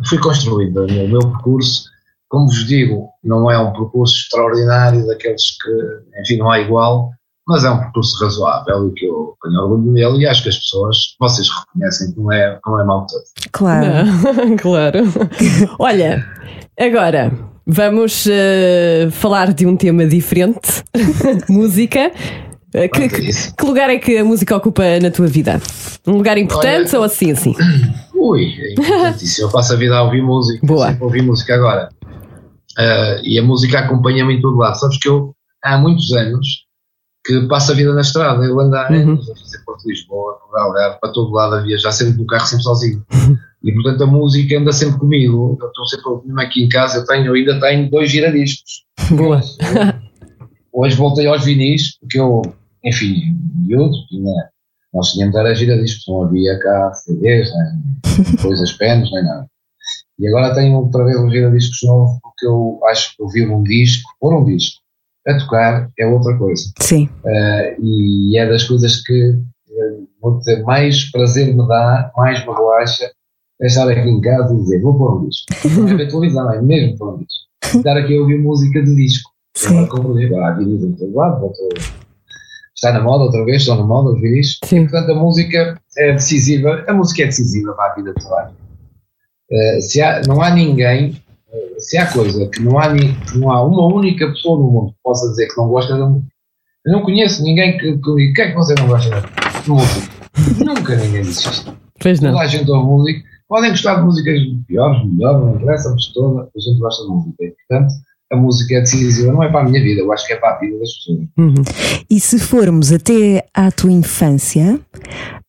fui construindo o meu, percurso. Como vos digo, não é um percurso extraordinário daqueles que, enfim, não há igual, mas é um percurso razoável e que eu tenho orgulho nele e acho que as pessoas, vocês reconhecem que não é, que não é mau todo. Claro. Não, claro. Olha, agora vamos eh, falar de um tema diferente: música. Eh, Que, que- que lugar é que a música ocupa na tua vida? Um lugar importante Olha- ou assim, assim? Ui, é importantíssimo. Eu passo a vida a ouvir música. Boa. Sempre ouvi música agora. Ah, e a música acompanha-me em todo lado. Sabes que eu, há muitos anos, que passo a vida na estrada. Eu ando há Uhum. a fazer Porto Lisboa, por Algarve, para todo lado a viajar, sempre no carro, sempre sozinho. E portanto a música anda sempre comigo. Eu estou sempre ouvir aqui em casa. Eu tenho, eu ainda tenho dois giradiscos. Boa. Hoje voltei aos vinis, porque eu, enfim, miúdo, tinha, nós tínhamos era giradiscos, não havia cá CDs, nem coisas penas, nem nada. E agora tenho outra vez um giradiscos novo, porque eu acho que ouvir um disco, pôr um disco, a tocar é outra coisa. Sim. Eh, e é das coisas que, eh, vou dizer, mais prazer me dá, mais me relaxa, estar aqui em casa e dizer, vou pôr um disco. Não é ver televisão, é mesmo pôr um disco. Estar aqui a ouvir música de disco. Sim. Agora, há vinis em todo lado, está na moda outra vez, estão na moda os vinis. Sim. Portanto, a música é decisiva, a música é decisiva para a vida de toda. Eh, se há, não há ninguém se há coisa que não há, que não há uma única pessoa no mundo que possa dizer que não gosta da música. Eu não conheço ninguém que, que diga, que é que você não gosta da música? Nunca ninguém disse isto. Pois não. Toda a gente ouve música. Podem gostar de músicas piores, melhores, não interessa, mas toda a gente gosta de música. E, portanto, a música é decisiva, não é para a minha vida, eu acho que é para a vida das pessoas. Uhum. E se formos até à tua infância,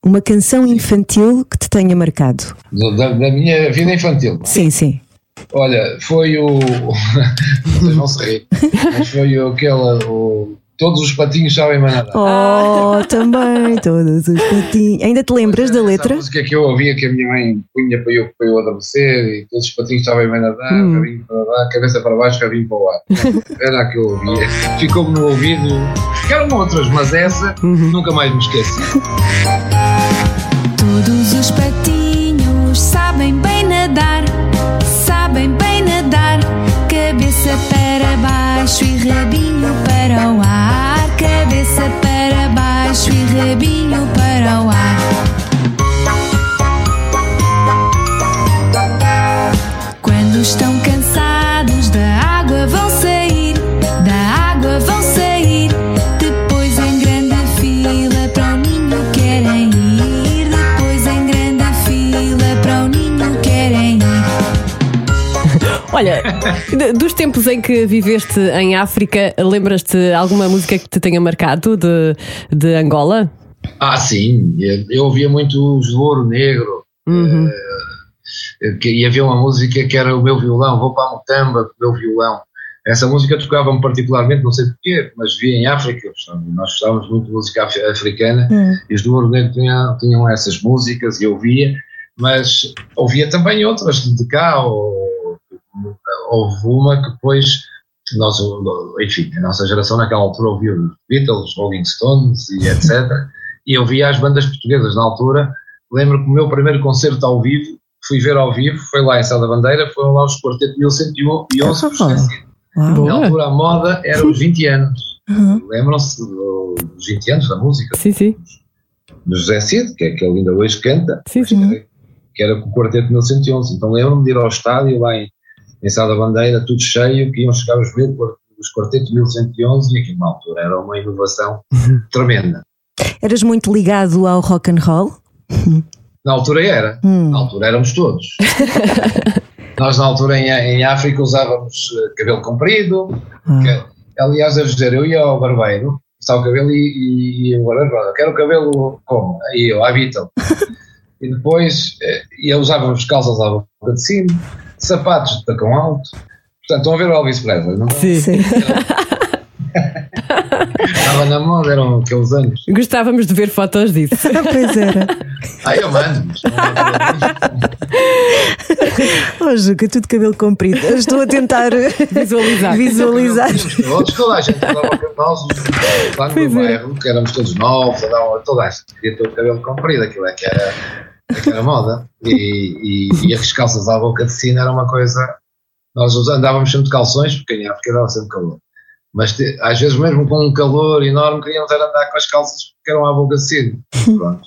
uma canção infantil que te tenha marcado? Da, da minha vida infantil. Sim, sim. Olha, foi o. Vocês vão se rir, mas foi aquele. O... Todos os patinhos sabem mandar. Oh, também, todos os patinhos. Ainda te lembras da letra? A música que eu ouvia que a minha mãe punha para eu, para eu adormecer e todos os patinhos sabem bem nadar, Hum. rabinho para nadar, cabeça para baixo, rabinho para o ar. Era a que eu ouvia. Ficou-me no ouvido. Ficaram outras, mas essa Uhum. nunca mais me esqueci. Todos os patinhos sabem bem nadar, sabem bem nadar. Cabeça para baixo e rabinho para o ar. Cabeça para baixo e rabinho para o ar. Dos tempos em que viveste em África, lembras-te alguma música que te tenha marcado de, de Angola? Ah, sim, eu, eu ouvia muito os Louro Negro. Uhum. eh, que ia havia uma música que era o meu violão, vou para a Mutamba com o meu violão. Essa música tocava-me particularmente, não sei porquê, mas via em África, nós gostávamos muito de música af- africana Hum. e os do Ouro Negro tinham, tinham essas músicas e eu ouvia, mas ouvia também outras de cá, ou, houve uma que depois, nós, enfim, a nossa geração naquela altura ouvia os Beatles, Rolling Stones e etc. e eu via as bandas portuguesas na altura. Lembro que o meu primeiro concerto ao vivo, fui ver ao vivo, foi lá em Sá da Bandeira, foram lá os Quarteto 1111 por esquecido. Uau. Boa. Na altura a moda era os 20 anos. Uhum. Lembram-se dos 20 anos da música? Sim, sim. do José Cid, que é que ele ainda hoje canta, Sim, sim. que era- que era com o Quarteto 1111. Então lembro-me de ir ao estádio lá em, em Sá da Bandeira, tudo cheio, que iam chegar os, mil, os Quarteto 1111 e aquilo na altura era uma inovação tremenda. Eras muito ligado ao rock and roll? Na altura era, Hum. na altura éramos todos. Nós na altura em, em África usávamos eh, cabelo comprido, Ah. que, aliás, devo dizer, eu ia ao barbeiro, passava o cabelo e, e, e o barbeiro quero o cabelo como? Aí eu, à Beatle. e depois eh, ia usávamos calças à boca de cima, sapatos de tacão alto. Portanto, estão a ver o Elvis Presley, não estão? Sim. Sim. Estava na moda, eram aqueles anos. Gostávamos de ver fotos disso. pois era. Ah, eu mando. mas não é Oh, Juca, tudo cabelo comprido. Eu Estou a tentar Visualizar. visualizar. Todos, toda a gente nós, lá no meu é. bairro, que éramos todos novos, toda a gente queria ter o cabelo comprido, aquilo é que era, é era moda. E, e, e as calças à boca de sino era uma coisa. Nós andávamos sempre de calções, porque em África dava sempre calor. Mas te- às vezes, mesmo com um calor enorme, queríamos era andar com as calças porque eram à boca de sino. Pronto.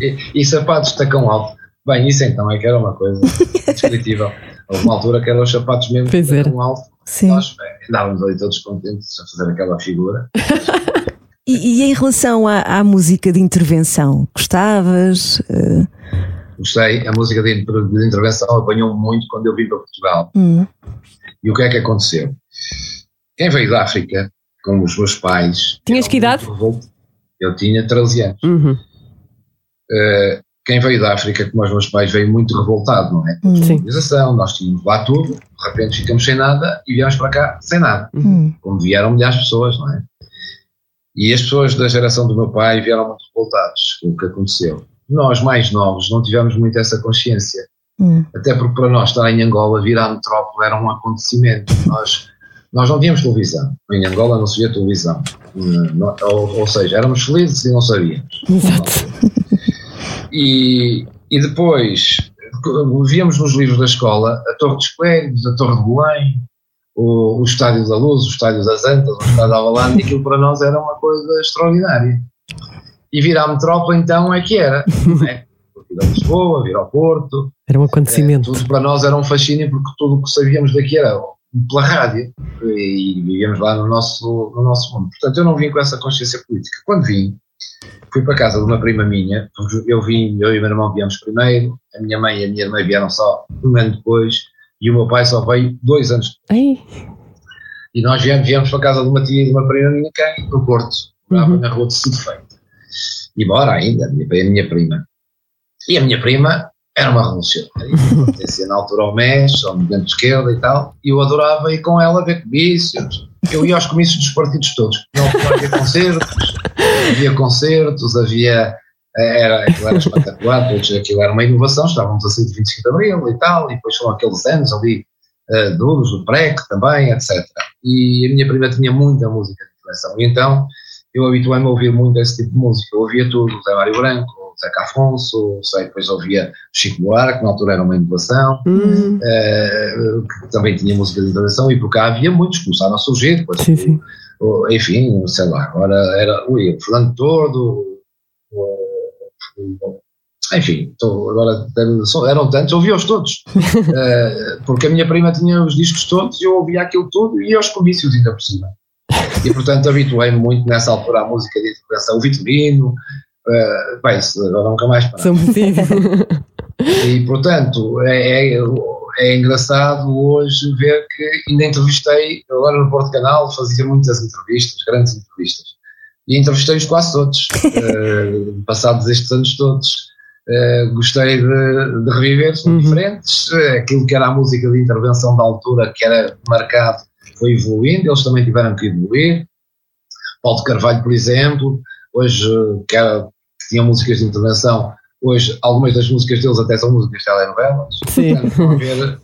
E, e sapatos de tacão alto. Bem, isso então é que era uma coisa descritível. Houve uma altura que eram os sapatos mesmo de Pois tacão alto. Sim. Nós andávamos ali todos contentes a fazer aquela figura. E, e em relação à, à música de intervenção, gostavas? Eh, Gostei, a música de, de intervenção apanhou-me muito quando eu vim para Portugal. hum, E o que é que aconteceu? Quem veio da África, com os meus pais. Tinhas que idade? Eu tinha 13 anos. Uhum. Eh, quem veio da África, como os meus pais, veio muito revoltado, não é? hum, Sim. Organização, nós tínhamos lá tudo, de repente ficamos sem nada e viemos para cá sem nada. hum, Como vieram milhares de pessoas, não é? E as pessoas da geração do meu pai vieram muito revoltados com o que aconteceu. Nós, mais novos, não tivemos muito essa consciência. hum. Até porque para nós estar em Angola, vir à metrópole era um acontecimento. Nós, nós não tínhamos televisão. Em Angola não se via televisão. Hum, Ou, ou seja, éramos felizes e não sabíamos. Exato. E, e depois víamos nos livros da escola a Torre dos Coelhos, a Torre de Belém, o, o Estádio da Luz, o Estádio das Antas, o Estádio da Avalante, aquilo para nós era uma coisa extraordinária. E vir à metrópole então é que era, é? Ir a Lisboa, vir ao Porto. Era um acontecimento. É, tudo para nós era um fascínio porque tudo o que sabíamos daqui era pela rádio e vivíamos lá no nosso, no nosso mundo. Portanto, eu não vim com essa consciência política. Quando vim, fui para casa de uma prima minha, eu vim, eu e o meu irmão viemos primeiro, a minha mãe e a minha irmã vieram só um ano depois e o meu pai só veio dois anos depois. E nós viemos, viemos para a casa de uma tia e de uma prima minha que no Porto, Uhum. na rua de Cido Feito. E bora ainda, a minha, a minha prima. E a minha prima era uma revolucionária, pertencia na altura ao MES, ao movimento de esquerda e tal, e eu adorava ir com ela ver comícios. Eu ia aos comícios dos partidos todos. Não havia concertos, havia concertos, havia. Era, aquilo era espetacular, aquilo era uma inovação, estávamos a sair de 25 de Abril e tal, e depois foram aqueles anos ali eh, duros, o PREC também, etc. E a minha prima tinha muita música de intervenção, e então eu habituei-me a ouvir muito esse tipo de música. Eu ouvia tudo, Zé Mário Branco, Zeca Afonso, sei, depois ouvia Chico Buarque, que na altura era uma inovação, hum, eh, que também tinha música de intervenção, e por cá havia muitos que começaram a surgir, depois, sim, sim. o- enfim, sei lá, agora era ui, o Fernando Tordo, o- o- enfim, agora eram tantos, ouvi-os todos, Eh, porque a minha prima tinha os discos todos e eu ouvia aquilo tudo e aos comícios ainda por cima. E portanto habituei-me muito nessa altura à música de intervenção, o Vitorino, uh, bem, agora nunca mais sim. E portanto é, é, é engraçado hoje ver que ainda entrevistei, agora no Porto Canal fazia muitas entrevistas, grandes entrevistas, e entrevistei-os quase todos, eh, passados estes anos todos. Eh, gostei de, de reviver, Uhum. diferentes. Eh, aquilo que era a música de intervenção da altura, que era marcado, foi evoluindo, eles também tiveram que evoluir. Paulo de Carvalho, por exemplo, hoje, que, era, que tinha músicas de intervenção, hoje algumas das músicas deles até são músicas de telenovelas. Sim. Portanto, ver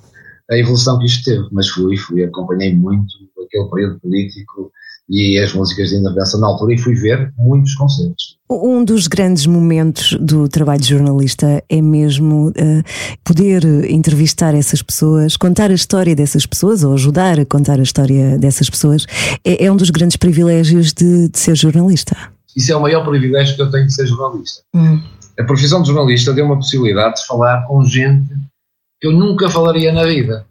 a evolução que isto teve. Mas fui, fui, acompanhei muito aquele período político e as músicas de intervenção na altura e fui ver muitos concertos. Um dos grandes momentos do trabalho de jornalista é mesmo eh, poder entrevistar essas pessoas, contar a história dessas pessoas ou ajudar a contar a história dessas pessoas. É, é um dos grandes privilégios de, de ser jornalista. Isso é o maior privilégio que eu tenho de ser jornalista. A profissão de jornalista deu uma possibilidade de falar com gente que eu nunca falaria na vida.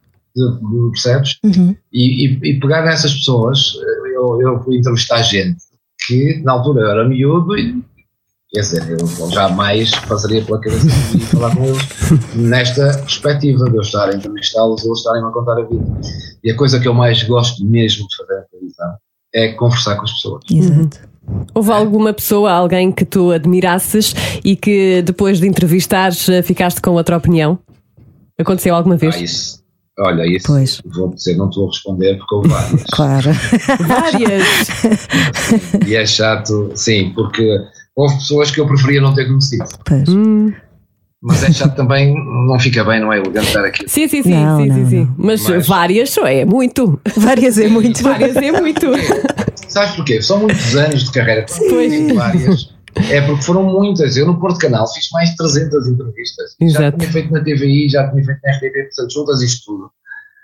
Percebes? Uhum. E, e, e pegar nessas pessoas, eh, eu, eu fui entrevistar gente que na altura eu era miúdo e quer dizer, eu jamais passaria pela cabeça de falar com eles nesta perspectiva de eu estar a entrevistá-los e eles estarem a contar a vida. E a coisa que eu mais gosto mesmo de fazer na televisão é conversar com as pessoas. Exato. Houve alguma pessoa, alguém que tu admirasses e que depois de entrevistares ficaste com outra opinião? Aconteceu alguma vez? Ah, isso, olha, isso Pois. vou dizer, não estou a responder porque houve várias. Claro. Várias. e é chato, sim, porque houve pessoas que eu preferia não ter conhecido. Pois. Hum, Mas é chato também, não fica bem, não é elegante estar aqui. sim, sim, sim, Não, sim, não, sim, sim. não. Mas, Mas- várias só é muito. Várias é muito. Várias é muito. Sabes porquê? São muitos anos de carreira, várias. É porque foram muitas. Eu no Porto Canal fiz mais de 300 entrevistas. Já Exato. tinha feito na TVI, já tinha feito na RTP, portanto, juntas isto tudo.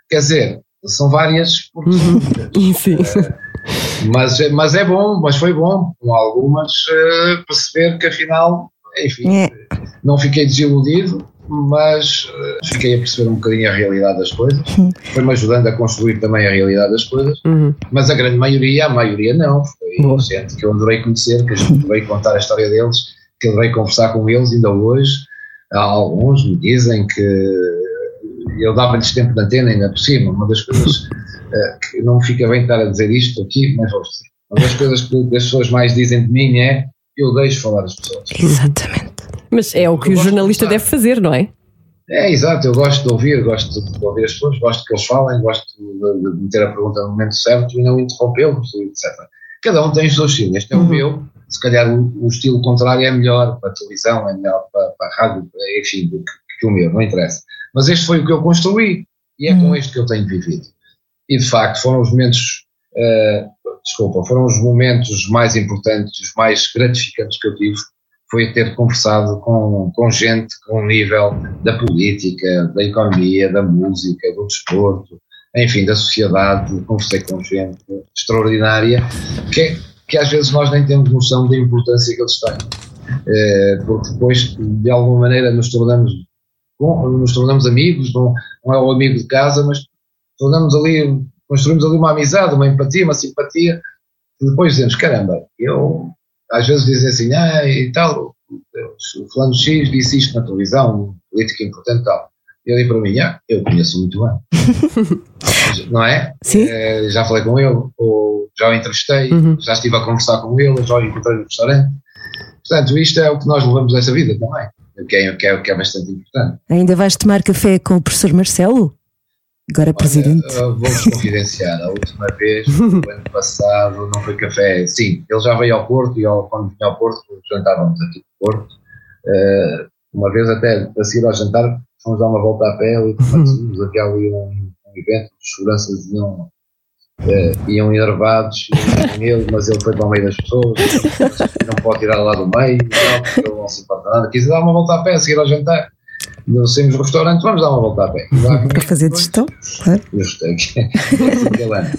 Quer dizer, são várias porque muitas. Sim. Mas, mas é bom, mas foi bom, com algumas, eh, perceber que afinal, enfim, É. não fiquei desiludido, mas eh, fiquei a perceber um bocadinho a realidade das coisas. Foi-me ajudando a construir também a realidade das coisas, Uhum. mas a grande maioria, a maioria não. Foi Boa. gente que eu adorei conhecer, que eu adorei contar a história deles, que adorei conversar com eles ainda hoje. Há alguns me dizem que eu dava-lhes tempo de antena ainda por cima. Uma das coisas eh, que não fica bem estar a dizer isto aqui, mas vou dizer. Uma das coisas que as pessoas mais dizem de mim é eu deixo falar as pessoas. Exatamente. Mas é o que Eu o de jornalista conversar. deve fazer, não é? É, exato, eu gosto de ouvir, gosto de ouvir as pessoas, gosto que eles falem, gosto de, de meter a pergunta no momento certo e não interrompê-los, etc. Cada um tem o seu estilo. Este é o Uhum. meu, se calhar o, o estilo contrário é melhor para a televisão, é melhor para, para a rádio, enfim, do que, que o meu, não interessa. Mas este foi o que eu construí e é Uhum. com este que eu tenho vivido. E de facto foram os momentos, eh, desculpa, foram os momentos mais importantes, os mais gratificantes que eu tive, foi ter conversado com, com gente com nível da política, da economia, da música, do desporto, enfim, da sociedade, conversei com gente extraordinária, que, que às vezes nós nem temos noção da importância que eles têm. Eh, porque depois, de alguma maneira, nos tornamos, nos tornamos amigos, não, não é o amigo de casa, mas tornamos ali, construímos ali uma amizade, uma empatia, uma simpatia, e depois dizemos, caramba, eu, às vezes dizem assim, ah, e tal, o fulano X disse isto na televisão, um político importante e tal. E digo para mim, ah, eu conheço muito bem. não é? Sim. Eh, já falei com ele, ou já o entrevistei, Uhum. já estive a conversar com ele, já o encontrei no restaurante. Portanto, isto é o que nós levamos desta vida também, o que é, que é, que é bastante importante. Ainda vais tomar café com o professor Marcelo? Agora presidente. Olha, uh, Vou-vos confidenciar, a última vez, o ano passado, não foi café. Sim, ele já veio ao Porto e ao, quando vinha ao Porto, jantávamos aqui no Porto. Uh, uma vez até a seguir ao jantar, fomos dar uma volta a pé e fomos aqui ali um, um evento, os seguranças iam, uh, iam enervados, iam com ele, mas ele foi para o meio das pessoas, não pode tirar lá do meio, não, porque ele não se importa nada. Quis dar uma volta a pé a seguir ao jantar. Nós saímos do restaurante, vamos dar uma volta a pé. E Para fazer depois- gestão? Claro. eu gostei. Aquele ano.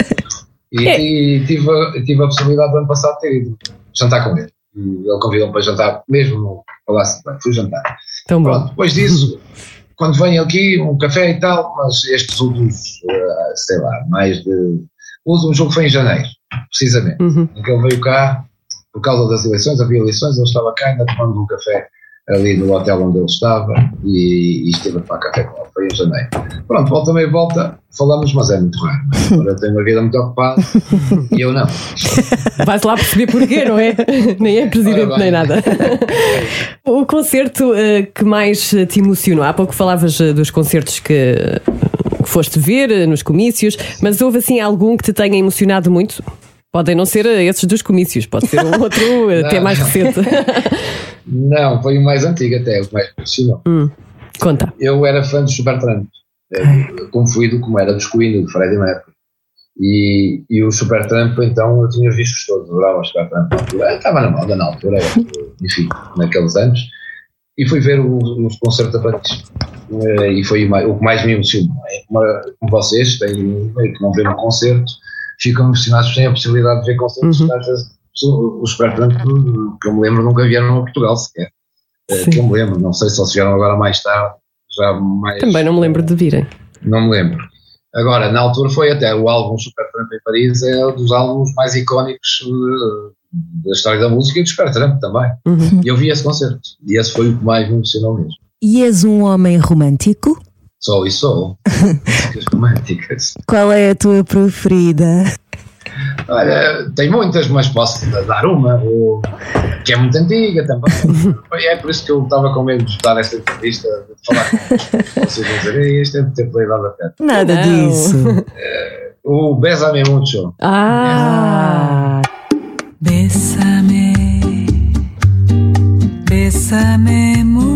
E, e tive, a- tive a possibilidade do ano passado de ter ido jantar com ele. E ele convidou-me para jantar, mesmo no Palácio de. Fui jantar. Tão bom. Pronto, depois disso, quando vem aqui, um café e tal, mas estes últimos, eh, sei lá, mais de. O último jogo foi em janeiro, precisamente. Uhum. Em que ele veio cá, por causa das eleições, havia eleições, ele estava cá, ainda tomando um café ali no hotel onde ele estava e, e esteve a tomar café com ele, foi em janeiro. Pronto, volta meia volta, falamos, mas é muito raro. é? Agora eu tenho uma vida muito ocupada e eu não. Vais lá perceber porquê, não é? nem é presidente nem nada. o concerto eh, que mais te emocionou? Há pouco falavas eh, dos concertos que, que foste ver eh, nos comícios, mas houve assim algum que te tenha emocionado muito? Podem não ser eh, esses dos comícios, pode ser um outro eh, até Não. mais recente. Não, foi o mais antigo até, o mais profissional. Conta. Eu era fã do Supertramp, eh, como fui do como era dos Queen, do Freddie Mercury. E, e o Supertramp, então, eu tinha vistos todos, adorava o Supertramp na altura. Eu Estava na moda na altura, enfim, naqueles anos. E fui ver o, o concerto da Paris. E foi o que mais me emocionou. É como, vocês, têm, que não vêem um concerto, ficam emocionados, têm a possibilidade de ver concertos. Uhum. Às vezes, o o Supertramp, que eu me lembro, nunca vieram a Portugal sequer. Eh, Sim. Que eu me lembro, não sei se eles vieram agora mais tarde, já mais. Também não me lembro de virem. Não me lembro. Agora, na altura foi até o álbum Supertramp em Paris, é um dos álbuns mais icónicos eh, da história da música e do Supertramp também. Uhum. E eu vi esse concerto. E esse foi o que mais me emocionou mesmo. E és um homem romântico? Sou e sou. Músicas românticas. Qual é a tua preferida? Olha, tem muitas, mas posso dar uma, ou- que é muito antiga também. É por isso que eu estava com medo de dar esta entrevista, de falar com vocês vão dizer, "Ei, este é de ter playado a pé. Nada Não. disso. O Besame Mucho. Ah, Bésame, bésame mucho,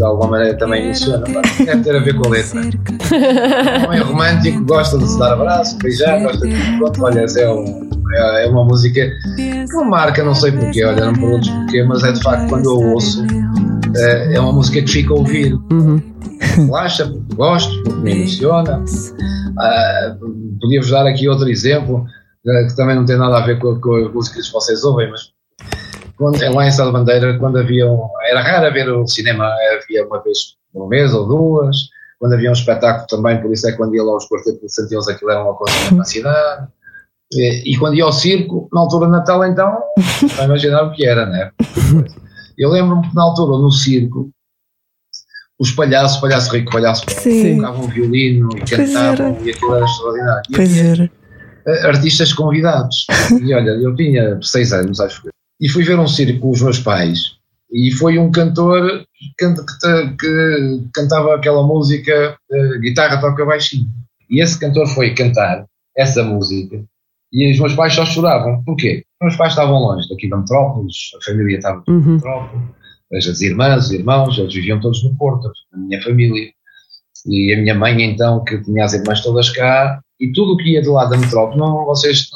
De alguma maneira também emociona. mas Deve ter a ver com a letra. Cerca. Um homem romântico gosta de se dar abraço, beijar, gosta de. Pronto, olha, é, um- é- é uma música que não marca, não sei porquê, olha, não perguntes porquê, mas é de facto quando eu ouço, é, é uma música que fica a ouvir. uhum. Relaxa, porque gosto, porque me emociona. Ah, Podia-vos dar aqui outro exemplo, eh, que também não tem nada a ver com, com as músicas que vocês ouvem, mas quando, lá em Sá da Bandeira, quando havia um, era raro ver o cinema, havia uma vez por mês ou duas, quando havia um espetáculo também, por isso é que quando ia lá aos quartetos de Santiago aquilo era uma coisa na cidade. E, e quando ia ao circo, na altura de Natal, então, vai imaginar o que era, né? Eu lembro-me que na altura, no circo, os palhaços, palhaço rico, palhaço pobre, tocavam violino e cantavam, e aquilo era extraordinário. E Pois havia, era. artistas convidados. E olha, eu tinha seis anos, acho que. E fui ver um circo com os meus pais. E foi um cantor que, canta- que ta- que cantava aquela música, eh, guitarra toca baixinho. E esse cantor foi cantar essa música. E os meus pais só choravam. Porquê? Os meus pais estavam longe daqui da metrópolis, a família estava Uhum. metrópole. as irmãs, os irmãos, eles viviam todos no Porto, a minha família. E a minha mãe, então, que tinha as irmãs todas cá, e tudo o que ia do lado da metrópole, não, vocês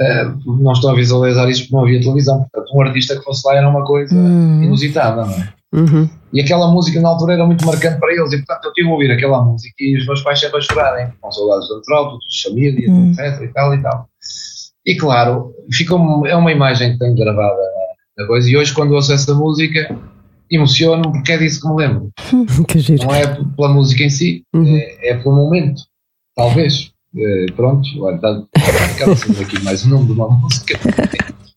uh, não estão a visualizar isso porque não havia televisão. Portanto, um artista que fosse lá era uma coisa Hum. inusitada, não é? Uhum. E aquela música na altura era muito marcante para eles, e portanto eu tive a ouvir aquela música e os meus pais sempre a chorarem, com saudades da metrópole, de família, Hum. etc. e tal e tal. E claro, ficou é uma imagem que tenho gravada na coisa, e hoje quando ouço essa música emociono-me porque é disso que me lembro. Que giro. Não é pela música em si, Uhum. é, é pelo momento, talvez. Eh, pronto, olha, está, acaba sendo aqui mais um nome de uma música.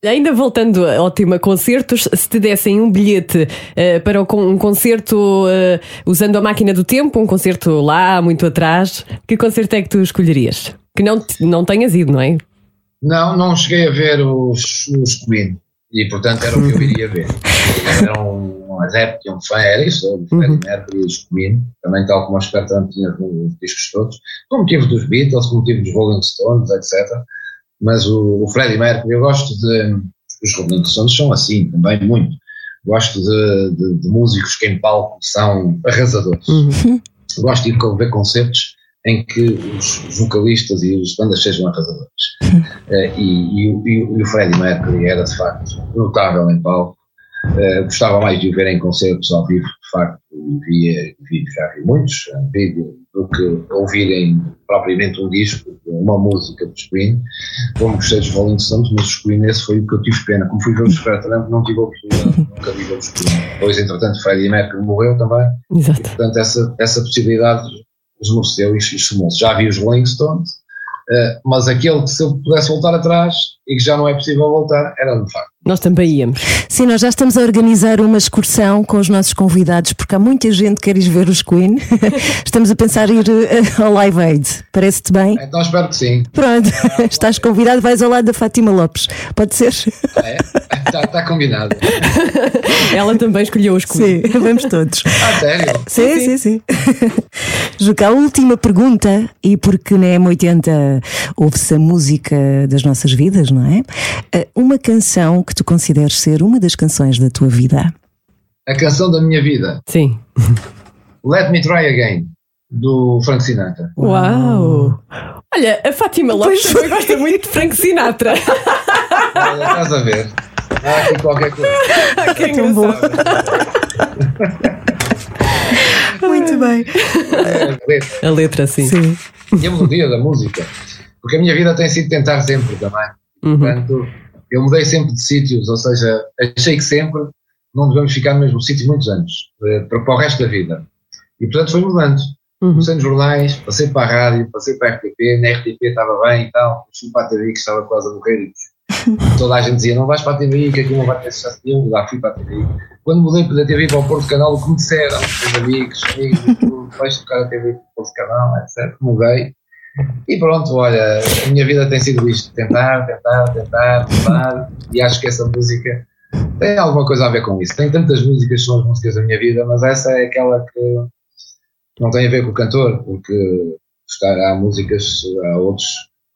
Ainda voltando ao tema concertos, se te dessem um bilhete eh, para um concerto eh, usando a máquina do tempo, um concerto lá, muito atrás, que concerto é que tu escolherias? Que não, te- não tenhas ido, não é? Não, não cheguei a ver os, os Queen e portanto era o que eu iria ver. Era um adepto, um fã, era isso, o Freddie Mercury e os Queen, também tal como a Espertão tinha os discos todos, como tive dos Beatles, como tive dos Rolling Stones, etc. Mas o, o Freddie Mercury, eu gosto de. Os Rolling Stones são assim também, muito. Gosto de, de- de músicos que em palco são arrasadores. Gosto de ir ver concertos em que os vocalistas e as bandas sejam arrasadores. Eh, e, e o- e o- e o Freddie Mercury era de facto notável em palco. Eh, gostava mais de o ver em concertos ao vivo, de facto, e via, vi, já vi muitos em vídeo, do que ouvirem propriamente um disco, uma música dos Queen. Como gostei dos Rolling Stones, mas os Queen esse foi o que eu tive pena. Como fui ver os Supertramp, não tive a oportunidade, nunca vi os Queen. Depois, entretanto, Freddie Mercury morreu também. Exato. Portanto, essa, essa possibilidade esmorceu e esmorceu. Já vi os Rolling Stones, eh, mas aquele que se eu pudesse voltar atrás e que já não é possível voltar, era de facto. Nós também íamos. Sim, nós já estamos a organizar uma excursão com os nossos convidados, porque há muita gente que quer ir ver os Queen. estamos a pensar em ir eh, ao Live Aid. Parece-te bem? Então espero que sim. Pronto, estás convidado, vais ao lado da Fátima Lopes. Pode ser? É, está, está combinado. Ela também escolheu os Queen. Sim, vamos todos. Ah, sério? Sim, sim, sim. Juca, a última pergunta, e porque na M80 ouve-se a música das nossas vidas, não é? Eh, Uma canção que tu consideres ser uma das canções da tua vida. A canção da minha vida, Sim. Let Me Try Again, do Frank Sinatra. Uau! Olha, a Fátima Lopes também gosta muito de Frank Sinatra. Olha, estás a ver? Há aqui qualquer coisa. que Tão bom. Muito bem. É, letra. A letra, sim. Sim. e a melodia da música. Porque a minha vida tem sido tentar sempre também. Uhum. Portanto, eu mudei sempre de sítios, ou seja, achei que sempre não devemos ficar no mesmo sítio muitos anos, eh, para, para o resto da vida. E portanto foi mudando. Uhum. Comecei nos jornais, passei para a rádio, passei para a RTP, na RTP estava bem e tal, fui para a TVI que estava quase a morrer e toda a gente dizia não vais para a TVI que aqui não vai ter sucesso nenhum, lá fui para a TVI. Quando mudei da TVI para o Porto Canal, o que me disseram, meus amigos, amigos, vais tocar a TVI para o Porto Canal, etc. Mudei. E pronto, olha, a minha vida tem sido isto, tentar, tentar, tentar, tentar, e acho que essa música tem alguma coisa a ver com isso. Tem tantas músicas que são as músicas da minha vida, mas essa é aquela que não tem a ver com o cantor, porque há músicas, há outros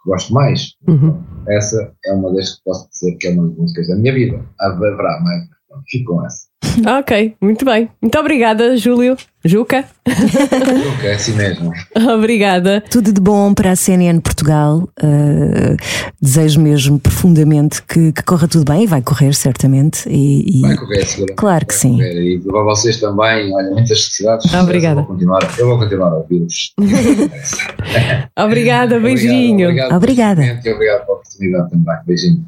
que gosto mais. Uhum. Essa é uma das que posso dizer que é uma das músicas da minha vida. Haverá mais, fico com essa. Ok, muito bem. Muito obrigada, Júlio. Juca. Nunca é assim mesmo. Obrigada. Tudo de bom para a CNN Portugal. Uh, desejo mesmo profundamente que, que corra tudo bem e vai correr certamente. E, e- Vai correr, seguramente. Claro que Vai sim. correr. E para vocês também, olha, muitas felicidades. Obrigada. Eu vou continuar, eu vou continuar a ouvir-vos. Obrigada, beijinho. Obrigado, Obrigada. obrigado, e obrigado pela oportunidade também. Beijinho.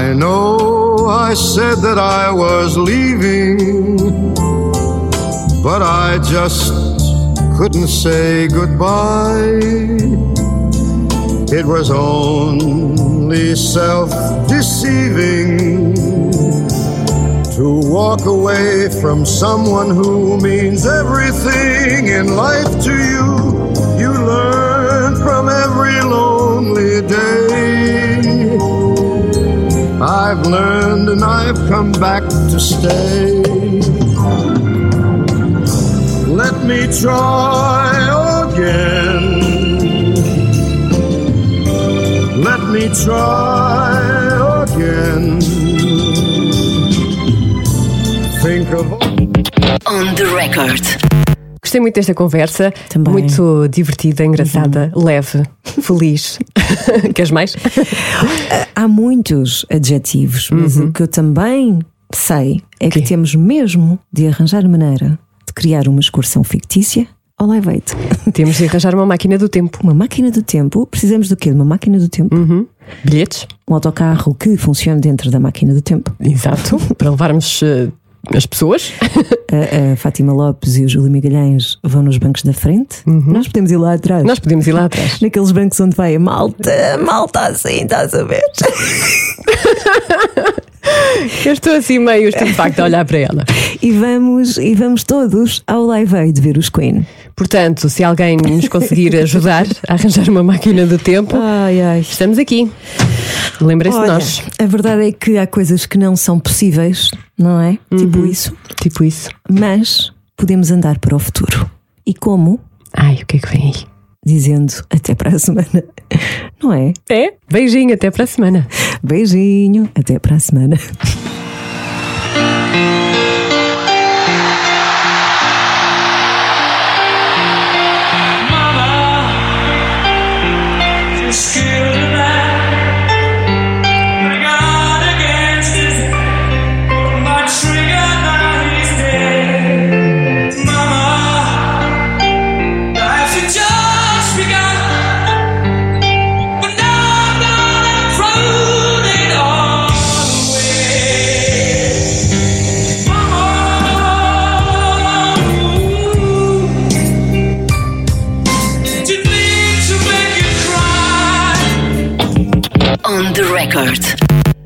I know I said that I was leaving, but I just couldn't say goodbye. It was only self deceiving to walk away from someone who means everything in life to you. You learn from every lonely day. I've learned and I've come back to stay. Let me try again. Let me try again. Think of On the record. Gostei muito desta conversa. Também. Muito divertida, engraçada, leve, feliz. Queres mais? Há muitos adjetivos, mas o que eu também sei é que Quê? temos mesmo de arranjar maneira de criar uma excursão fictícia ao Live Aid. Temos de arranjar uma máquina do tempo. Uma máquina do tempo, precisamos do quê? De uma máquina do tempo? Bilhetes? Um autocarro que funcione dentro da máquina do tempo. Exato. Para levarmos eh, as pessoas. A, a Fátima Lopes e o Júlio Migalhães vão nos bancos da frente. Nós podemos ir lá atrás. Nós podemos ir lá atrás. Naqueles bancos onde vai a malta, malta assim, estás a ver? Eu estou assim meio estupefacta a olhar para ela. E vamos, e vamos todos ao Live Aid ver os Queen. Portanto, se alguém nos conseguir ajudar a arranjar uma máquina do tempo, Ai, ai. estamos aqui. Lembrem-se de nós. a verdade é que há coisas que não são possíveis, não é? Tipo isso. Tipo isso. Mas podemos andar para o futuro. E como? Ai, o que é que vem aí? Dizendo até para a semana. Não é? É? Beijinho, até para a semana. Beijinho, até para a semana. skin. On the record.